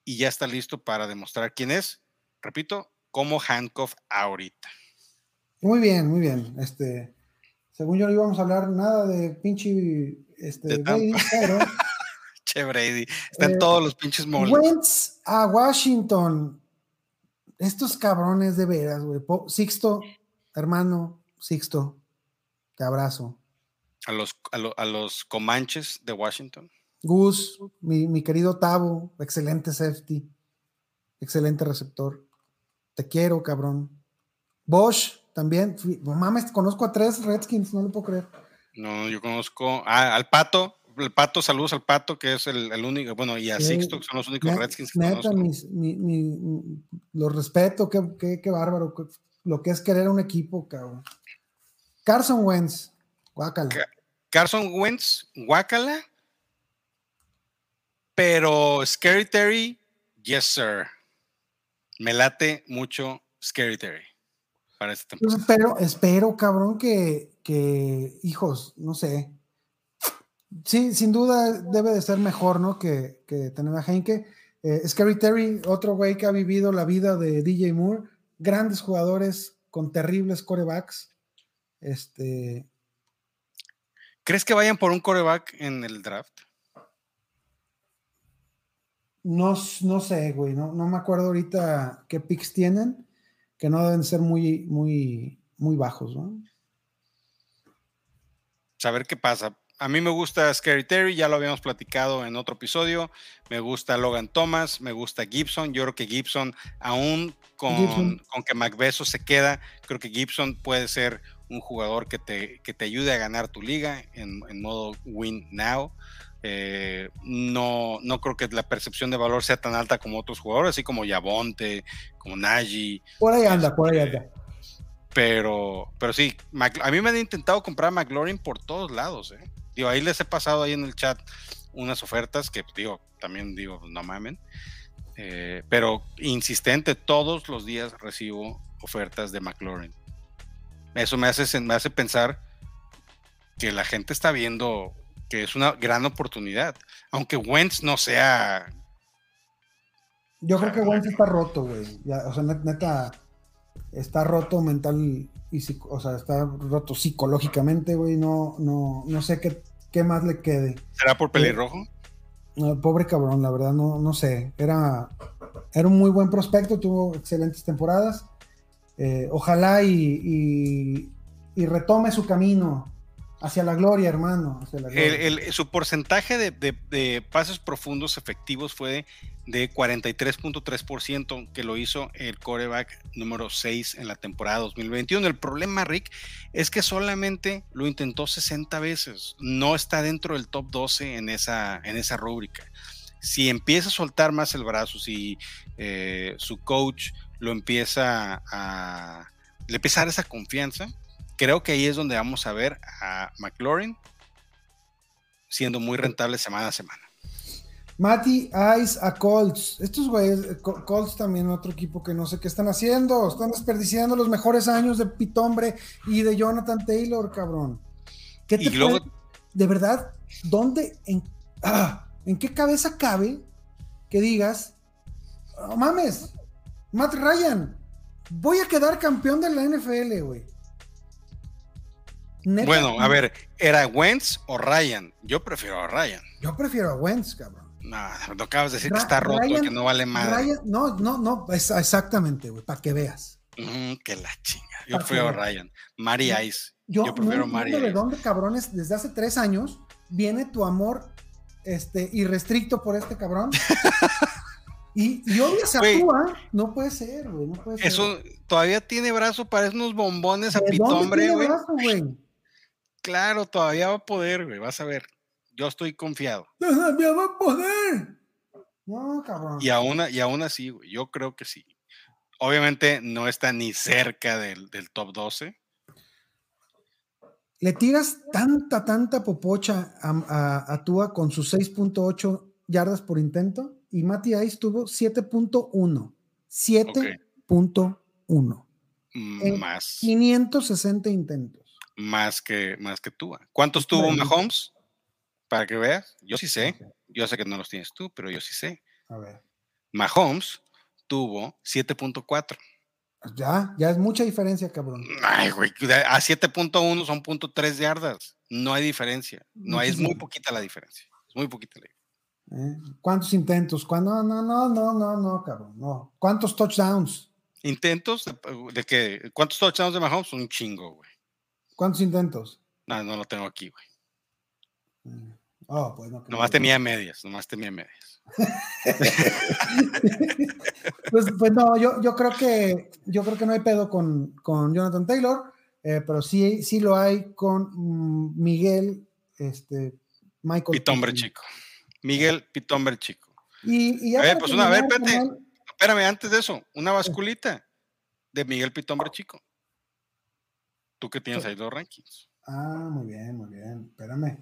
y ya está listo para demostrar quién es, repito, como handcuff ahorita. Muy bien, muy bien. Este, según yo no íbamos a hablar nada de pinche este, De Brady, pero Che, Brady, están Eh, todos los pinches moles. Wentz a Washington. Estos cabrones de veras, güey. Sixto, hermano, Sixto, te abrazo. A los, a, lo- a los Comanches de Washington. Gus, mi, mi querido Tavo, excelente safety, excelente receptor. Te quiero, cabrón. Bosch, también. No mames, conozco a tres Redskins, no lo puedo creer. No, yo conozco ah, al Pato. El Pato, saludos al Pato, que es el, el único, bueno, y a Sixto, que son los únicos Redskins que Neta, conozco. mis- mi- mi- mi- los respeto, qué, qué- qué bárbaro, qué- lo que es querer un equipo, cabrón. Carson Wentz, guácala. Ca- Carson Wentz, Guacala. Pero Scary Terry, yes, sir. Me late mucho Scary Terry para esta Yo temporada. espero, espero, cabrón, que, que, hijos, no sé. Sí, sin duda debe de ser mejor, ¿no? Que, que tener a Heinke. Eh, Scary Terry, otro güey que ha vivido la vida de DJ Moore, grandes jugadores con terribles corebacks. Este, ¿Crees que vayan por un coreback en el draft? No, no sé, güey. No, no me acuerdo ahorita qué picks tienen, que no deben ser muy, muy, muy bajos, ¿no? Saber qué pasa. A mí me gusta Scary Terry, ya lo habíamos platicado en otro episodio. Me gusta Logan Thomas, me gusta Gibson. Yo creo que Gibson, aún con, Gibson. con que McBeso se queda, creo que Gibson puede ser un jugador que te, que te ayude a ganar tu liga en, en modo win now. Eh, no, no creo que la percepción de valor sea tan alta como otros jugadores, así como Yabonte, como Nagy. Por ahí anda, por ahí Este, anda. Pero, pero sí, a mí me han intentado comprar McLaurin por todos lados. ¿eh? Digo, ahí les he pasado ahí en el chat unas ofertas que, digo, también digo, no mamen. Eh, pero insistente, todos los días recibo ofertas de McLaurin. Eso me hace, me hace pensar que la gente está viendo que es una gran oportunidad. Aunque Wentz no sea Yo creo que Wentz está roto, güey. O sea, net- neta, está roto mental y o sea, está roto psicológicamente, güey. No, no, no sé qué, qué más le quede. ¿Será por pelirrojo? No, pobre cabrón, la verdad, no, no sé. Era, era un muy buen prospecto, tuvo excelentes temporadas. Eh, ojalá y, y- y retome su camino hacia la gloria, hermano. hacia la gloria. El- el- su porcentaje de, de- de pases profundos efectivos fue de 43.3%, que lo hizo el coreback número 6 en la temporada 2021. El problema, Rick, es que solamente lo intentó 60 veces. No está dentro del top 12 en esa, en esa rúbrica. Si empieza a soltar más el brazo, si eh, su coach lo empieza a. le empieza a dar esa confianza, creo que ahí es donde vamos a ver a McLaurin siendo muy rentable semana a semana. Matty Ice a Colts. Estos güeyes, Co- Colts también otro equipo que no sé qué están haciendo. Están desperdiciando los mejores años de Pitombre y de Jonathan Taylor, cabrón. ¿Qué Y te luego- puede- de verdad, ¿dónde, en, ah, en qué cabeza cabe que digas, "No mames, Matt Ryan, voy a quedar campeón de la NFL, güey? Neta, Bueno, a ver, ¿era Wentz o Ryan? Yo prefiero a Ryan. Yo prefiero a Wentz, cabrón. No, no acabas de decir que está roto, Ryan- que no vale. Ryan- no, no, no, es- exactamente, güey, para que veas. Mm, que la chinga. Yo prefiero a Ryan. Mary Ice. Yo, Yo, prefiero a no Mary de dónde, cabrones, desde hace tres años viene tu amor este, irrestricto por este cabrón. y, y odias a. Tua. No puede ser, güey, no puede ser. Eso todavía tiene brazo para unos bombones a ¿De dónde pitombre, güey? Claro, todavía va a poder, güey. Vas a ver. Yo estoy confiado. Todavía va a poder. No, cabrón. Y aún, y aún así, güey, yo creo que sí. Obviamente no está ni cerca del, del top 12. Le tiras tanta, tanta popocha a, a, a Tua con sus 6.8 yardas por intento y Matty Ice tuvo 7.1. 7.1. Mm, Eh, más, 560 intentos. más que más que tú. ¿Cuántos tuvo. Mahomes? Para que veas. Yo sí sé. Yo sé que no los tienes tú, pero yo sí sé. A ver. Mahomes tuvo 7.4. Ya, ya es mucha diferencia, cabrón. Ay, güey, a 7.1 son punto .3 yardas. No hay diferencia. No hay, es muy poquita la diferencia. Es muy poquita la diferencia. ¿Eh? ¿Cuántos intentos? ¿Cuándo? No, no, no, no, no, cabrón. No. ¿Cuántos touchdowns? Intentos de, de que ¿cuántos touchdowns de Mahomes? Un chingo, güey. ¿Cuántos intentos? No, no lo tengo aquí, güey. Oh, pues no. que Nomás no. tenía medias, nomás tenía medias. Pues, pues no, yo, yo creo que yo creo que no hay pedo con, con Jonathan Taylor, eh, pero sí, sí lo hay con mm, Miguel, este, Michael. Pitombre Pittman. chico. Miguel Pitombre chico. Y, y A ver, pues una, a ver, espérate. Espérame, antes de eso, una basculita de Miguel Pitombre chico. Tú que tienes ahí los rankings. Ah, muy bien, muy bien. Espérame.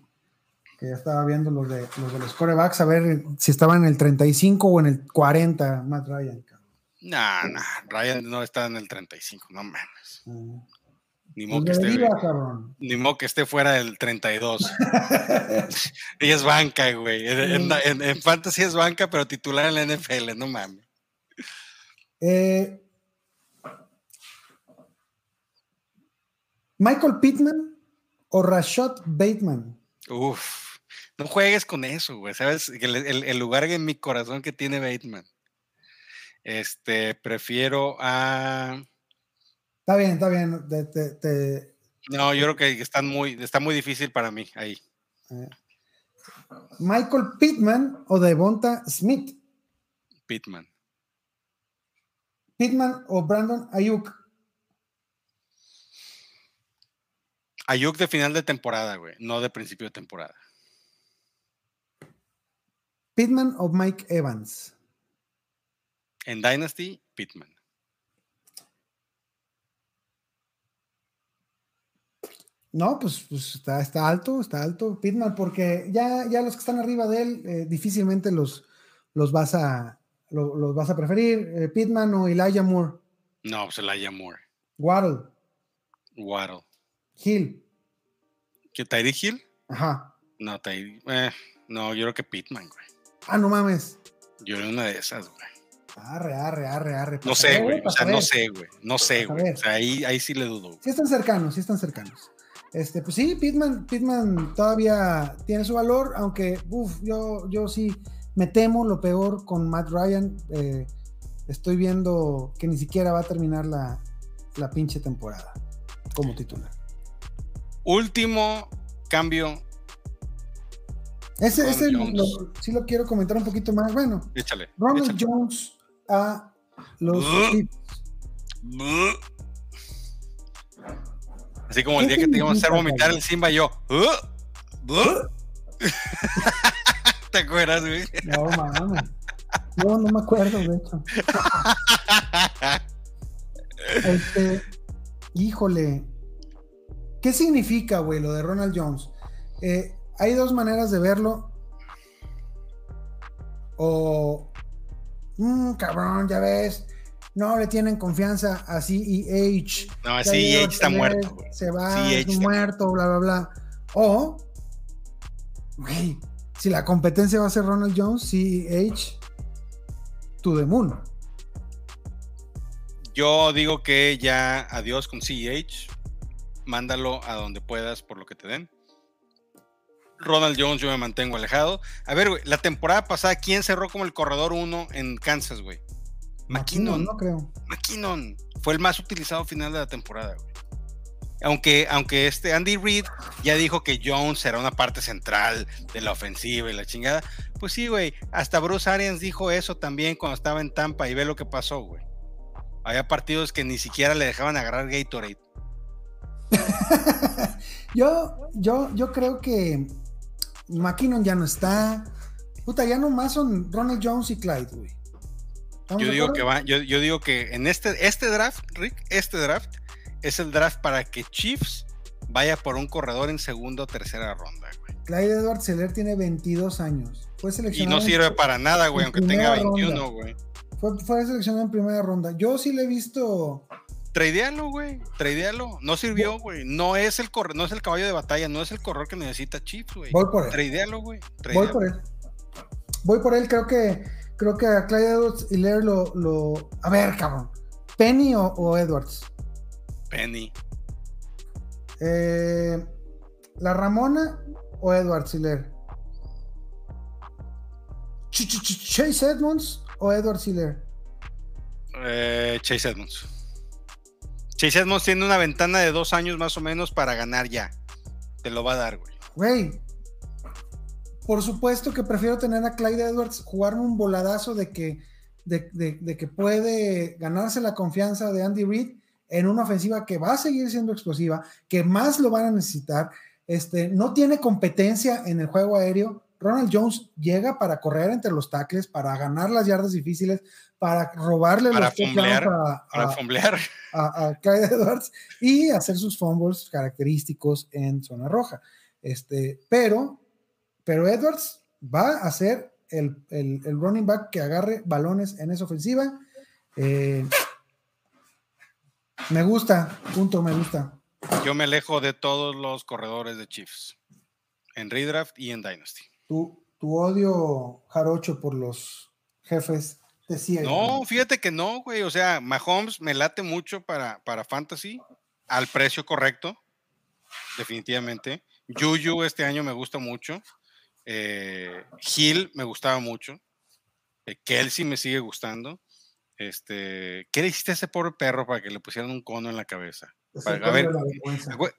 Que ya estaba viendo los de los de los corebacks, a ver si estaba en el 35 o en el 40, Matt Ryan. cabrón. Nah, nah, Ryan no está en el 35, no mames. Ah. Ni modo que esté, ni modo que esté fuera del 32. Ella es banca, güey. En, en- en- en fantasy es banca, pero titular en la NFL, no mames. Eh, Michael Pittman o Rashad Bateman. Uf, No juegues con eso, güey. Sabes el, el, el lugar en mi corazón que tiene Bateman. Este, prefiero a. Está bien, está bien. Te, te, te- No, yo creo que están muy, está muy difícil para mí ahí. eh, Michael Pittman o Devonta Smith. Pitman. Pittman o Brandon Ayuk. Ayuk de final de temporada, güey, no de principio de temporada. Pittman o Mike Evans. En Dynasty, Pitman. No, pues, pues está, está alto, está alto Pittman, porque ya, ya los que están arriba de él eh, difícilmente los, los, vas a, lo- los vas a preferir. Eh, Pittman o Elijah Moore. No, pues Elijah Moore. Waddle, Waddle. Hill. ¿Que Tyreek Hill? Ajá. No, Tyreek. eh, no, yo creo que Pitman, güey. Ah, no mames. Yo era una de esas, güey. Arre, arre, arre, arre. No sé, güey. O sea, no sé, güey. No sé, güey. O sea, ahí, ahí sí le dudo. güey. Sí están cercanos, sí están cercanos. Este, pues sí, Pittman, Pittman todavía tiene su valor, aunque uf, yo, yo sí me temo lo peor con Matt Ryan. eh, estoy viendo que ni siquiera va a terminar la, la pinche temporada como titular. Último cambio. Ese, ese lo- sí lo quiero comentar un poquito más. Bueno, Échale. Ronald échale. Jones a los. Así como el ¿Qué día que te íbamos a hacer vomitar el Simba y yo. "Uh, uh". ¿Te acuerdas, güey? No mames. No, no me acuerdo, de hecho. Este, híjole. ¿Qué significa, güey, lo de Ronald Jones? Eh, hay dos maneras de verlo. O, "Mm, cabrón, ya ves, no le tienen confianza a CEH. No, Ya CEH está muerto, güey. Se va, CEH es muerto, bla, bla, bla. O, güey, si la competencia va a ser Ronald Jones, CEH, to the moon. Yo digo que ya adiós con CEH. Mándalo a donde puedas por lo que te den. Ronald Jones, yo me mantengo alejado. A ver, güey, la temporada pasada, ¿quién cerró como el corredor 1 en Kansas, güey? McKinnon. No creo. McKinnon fue el más utilizado final de la temporada, güey. Aunque, aunque este Andy Reid ya dijo que Jones será una parte central de la ofensiva y la chingada, pues sí, güey. Hasta Bruce Arians dijo eso también cuando estaba en Tampa y ve lo que pasó, güey. Había partidos que ni siquiera le dejaban agarrar Gatorade. Yo, yo, yo creo que McKinnon ya no está. Puta, ya nomás son Ronald Jones y Clyde, güey. ¿Estamos Yo digo que va, yo, yo digo que en este, este draft, Rick, este draft es el draft para que Chiefs vaya por un corredor en segunda o tercera ronda, güey. Clyde Edward Seller tiene 22 años. Fue Y seleccionado. no en- sirve para nada, güey, aunque tenga primera 21, ronda. güey. Fue, fue seleccionado en primera ronda. Yo sí le he visto. Tradealo, güey. Tradealo. No sirvió, güey. No es el no es el caballo de batalla, no es el corredor que necesita Chiefs, güey. Voy por él. Tradealo, güey. Voy por él. Voy por él. Creo que, creo que a Clyde Edwards y Lair lo, lo. A ver, cabrón. Penny o, o Edwards. Penny. Eh, ¿La Ramona o Edwards? Ch- Ch- Ch- ¿Chase Edmonds o Edwards Hiller? Eh, Chase Edmonds. Chase Edmonds tiene una ventana de dos años más o menos para ganar ya. Te lo va a dar, güey. Güey, por supuesto que prefiero tener a Clyde Edwards jugarme un voladazo de que, de, de- de que puede ganarse la confianza de Andy Reid en una ofensiva que va a seguir siendo explosiva, que más lo van a necesitar. Este, no tiene competencia en el juego aéreo. Ronald Jones llega para correr entre los tackles, para ganar las yardas difíciles, para robarle Para los fumblear, a- Para fomblear. a, a Clyde Edwards y hacer sus fumbles característicos en zona roja. Este, pero, pero Edwards va a ser el, el- el running back que agarre balones en esa ofensiva. Eh, me gusta, punto, me gusta. Yo me alejo de todos los corredores de Chiefs. En Redraft y en Dynasty. Tu, tu odio jarocho por los jefes te ciega. No, fíjate que no, güey. O sea, Mahomes me late mucho para, para Fantasy al precio correcto, definitivamente. Juju este año me gusta mucho. Eh, Hill me gustaba mucho. Eh, Kelsey me sigue gustando. Este, ¿qué le hiciste a ese pobre perro para que le pusieran un cono en la cabeza? Para- a ver,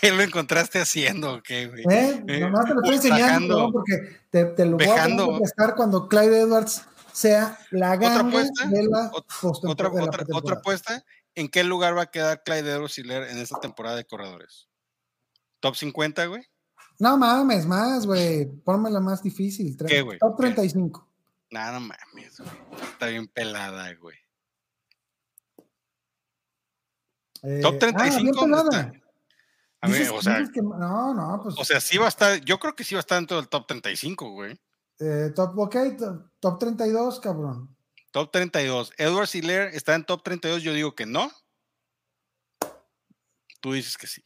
¿Qué lo encontraste haciendo? ¿Qué, güey? ¿Eh? Nomás te lo estoy enseñando, bajando. cabrón, porque te, te lo voy a contestar cuando Clyde Edwards sea la ¿Otra ganga apuesta? de la Otra, otra, otra apuesta. ¿En qué lugar va a quedar Clyde Edwards Hiller en esta temporada de corredores? ¿Top 50, güey? No mames, más, güey. Pónmela más difícil. ¿Qué, güey? Top ¿Qué? 35. Nada, no mames, güey. Está bien pelada, güey. Eh, Top ah, 35, bien ¿dónde pelada. está? A ver, o sea, que- no, no, pues o sea, sí va a estar, yo creo que sí va a estar dentro del top 35, güey. eh, top, ok, top, top 32, cabrón. Top 32. Edward Hiller está en top 32, yo digo que no. Tú dices que sí.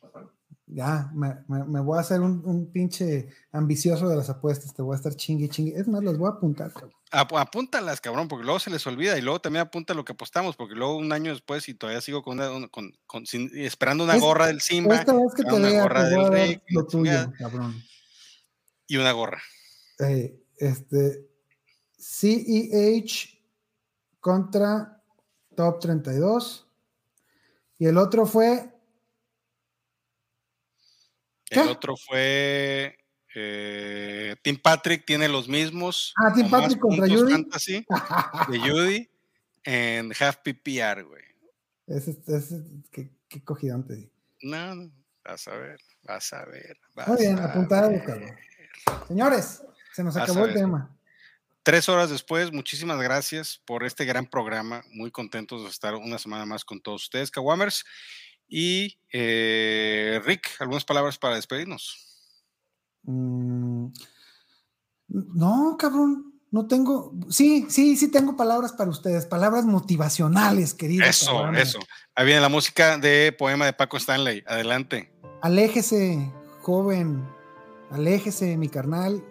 Ya, me, me- me voy a hacer un, un pinche ambicioso de las apuestas. Te voy a estar chingue, chingue. Es más, las voy a apuntar, cabrón. Ap- apúntalas, cabrón, porque luego se les olvida y luego también apunta lo que apostamos, porque luego un año después y todavía sigo con una, con- con- sin- esperando una Es- gorra del Simba Esta vez que te una gorra te del Rey, lo tuyo, cabrón. y una gorra. Eh, este, CEH contra Top 32. Y el otro fue, El otro fue eh, Tim Patrick, tiene los mismos. Ah, Tim Patrick contra Judy. fantasy de Judy en Half PPR, güey. ese, ese, qué, qué cogidón te di. No, no, vas a ver, vas a ver. Vas Muy bien, a ver. cabrón. Señores, se nos Vas a acabó el tema. Tres horas después, muchísimas gracias por este gran programa. Muy contentos de estar una semana más con todos ustedes, Kawamers. Y eh, Rick, algunas palabras para despedirnos. Mm, no, cabrón, no tengo. Sí, sí, sí tengo palabras para ustedes, palabras motivacionales, queridos. Eso, eso. Ahí viene la música de poema de Paco Stanley. Adelante. Aléjese, joven, aléjese, mi carnal,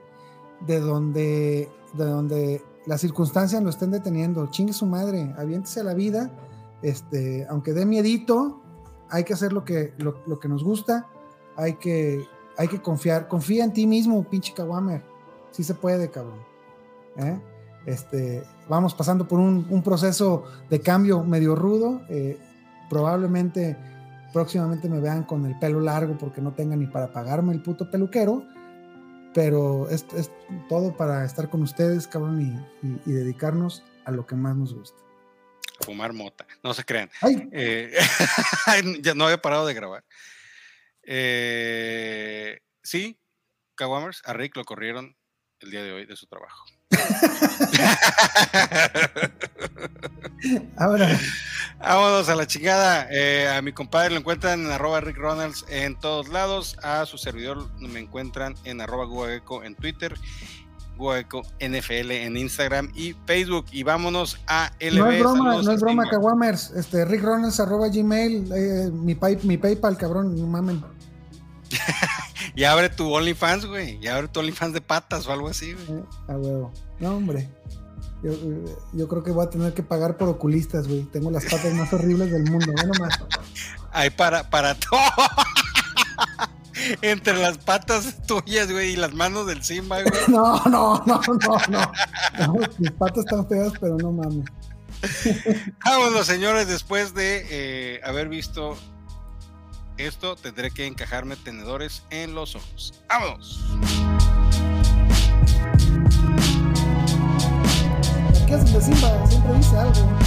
de donde, de donde las circunstancias lo estén deteniendo. Chingue su madre, aviéntese a la vida. Este, aunque dé miedito, hay que hacer lo que, lo, que nos gusta. Hay que, hay que confiar. Confía en ti mismo, pinche Kawamer. Sí se puede, cabrón. ¿Eh? Este, vamos pasando por un, un proceso de cambio medio rudo. eh, probablemente próximamente me vean con el pelo largo porque no tenga ni para pagarme el puto peluquero. Pero es, es todo para estar con ustedes, cabrón, y, y- y dedicarnos a lo que más nos gusta. Fumar mota. No se crean. Eh, ya no había parado de grabar. Eh, sí, Kawamers, a Rick lo corrieron el día de hoy de su trabajo. ahora, Vámonos a la chingada. Eh, a mi compadre lo encuentran en arroba Rick Ronalds en todos lados. A su servidor me encuentran en arroba Guaeco en Twitter, Guaeco NFL en Instagram y Facebook. Y vámonos a LB. no es broma, Saludos no es broma. Kawamers. Este, rickronalds arroba gmail, eh, mi, pay- mi PayPal, cabrón, no mamen. Y abre tu OnlyFans, güey. Y abre tu OnlyFans de patas o algo así, güey. Eh, a huevo. No, hombre. Yo, yo creo que voy a tener que pagar por oculistas, güey. Tengo las patas más horribles del mundo. Ve nomás. Ahí para, para todo. Entre las patas tuyas, güey, y las manos del Simba, güey. No, no, no, no, no. No, Mis patas están feas, pero no mames. Vámonos, señores, después de eh, haber visto esto, tendré que encajarme tenedores en los ojos. ¡Vámonos! ¿Qué haces de Simba? Siempre dice algo.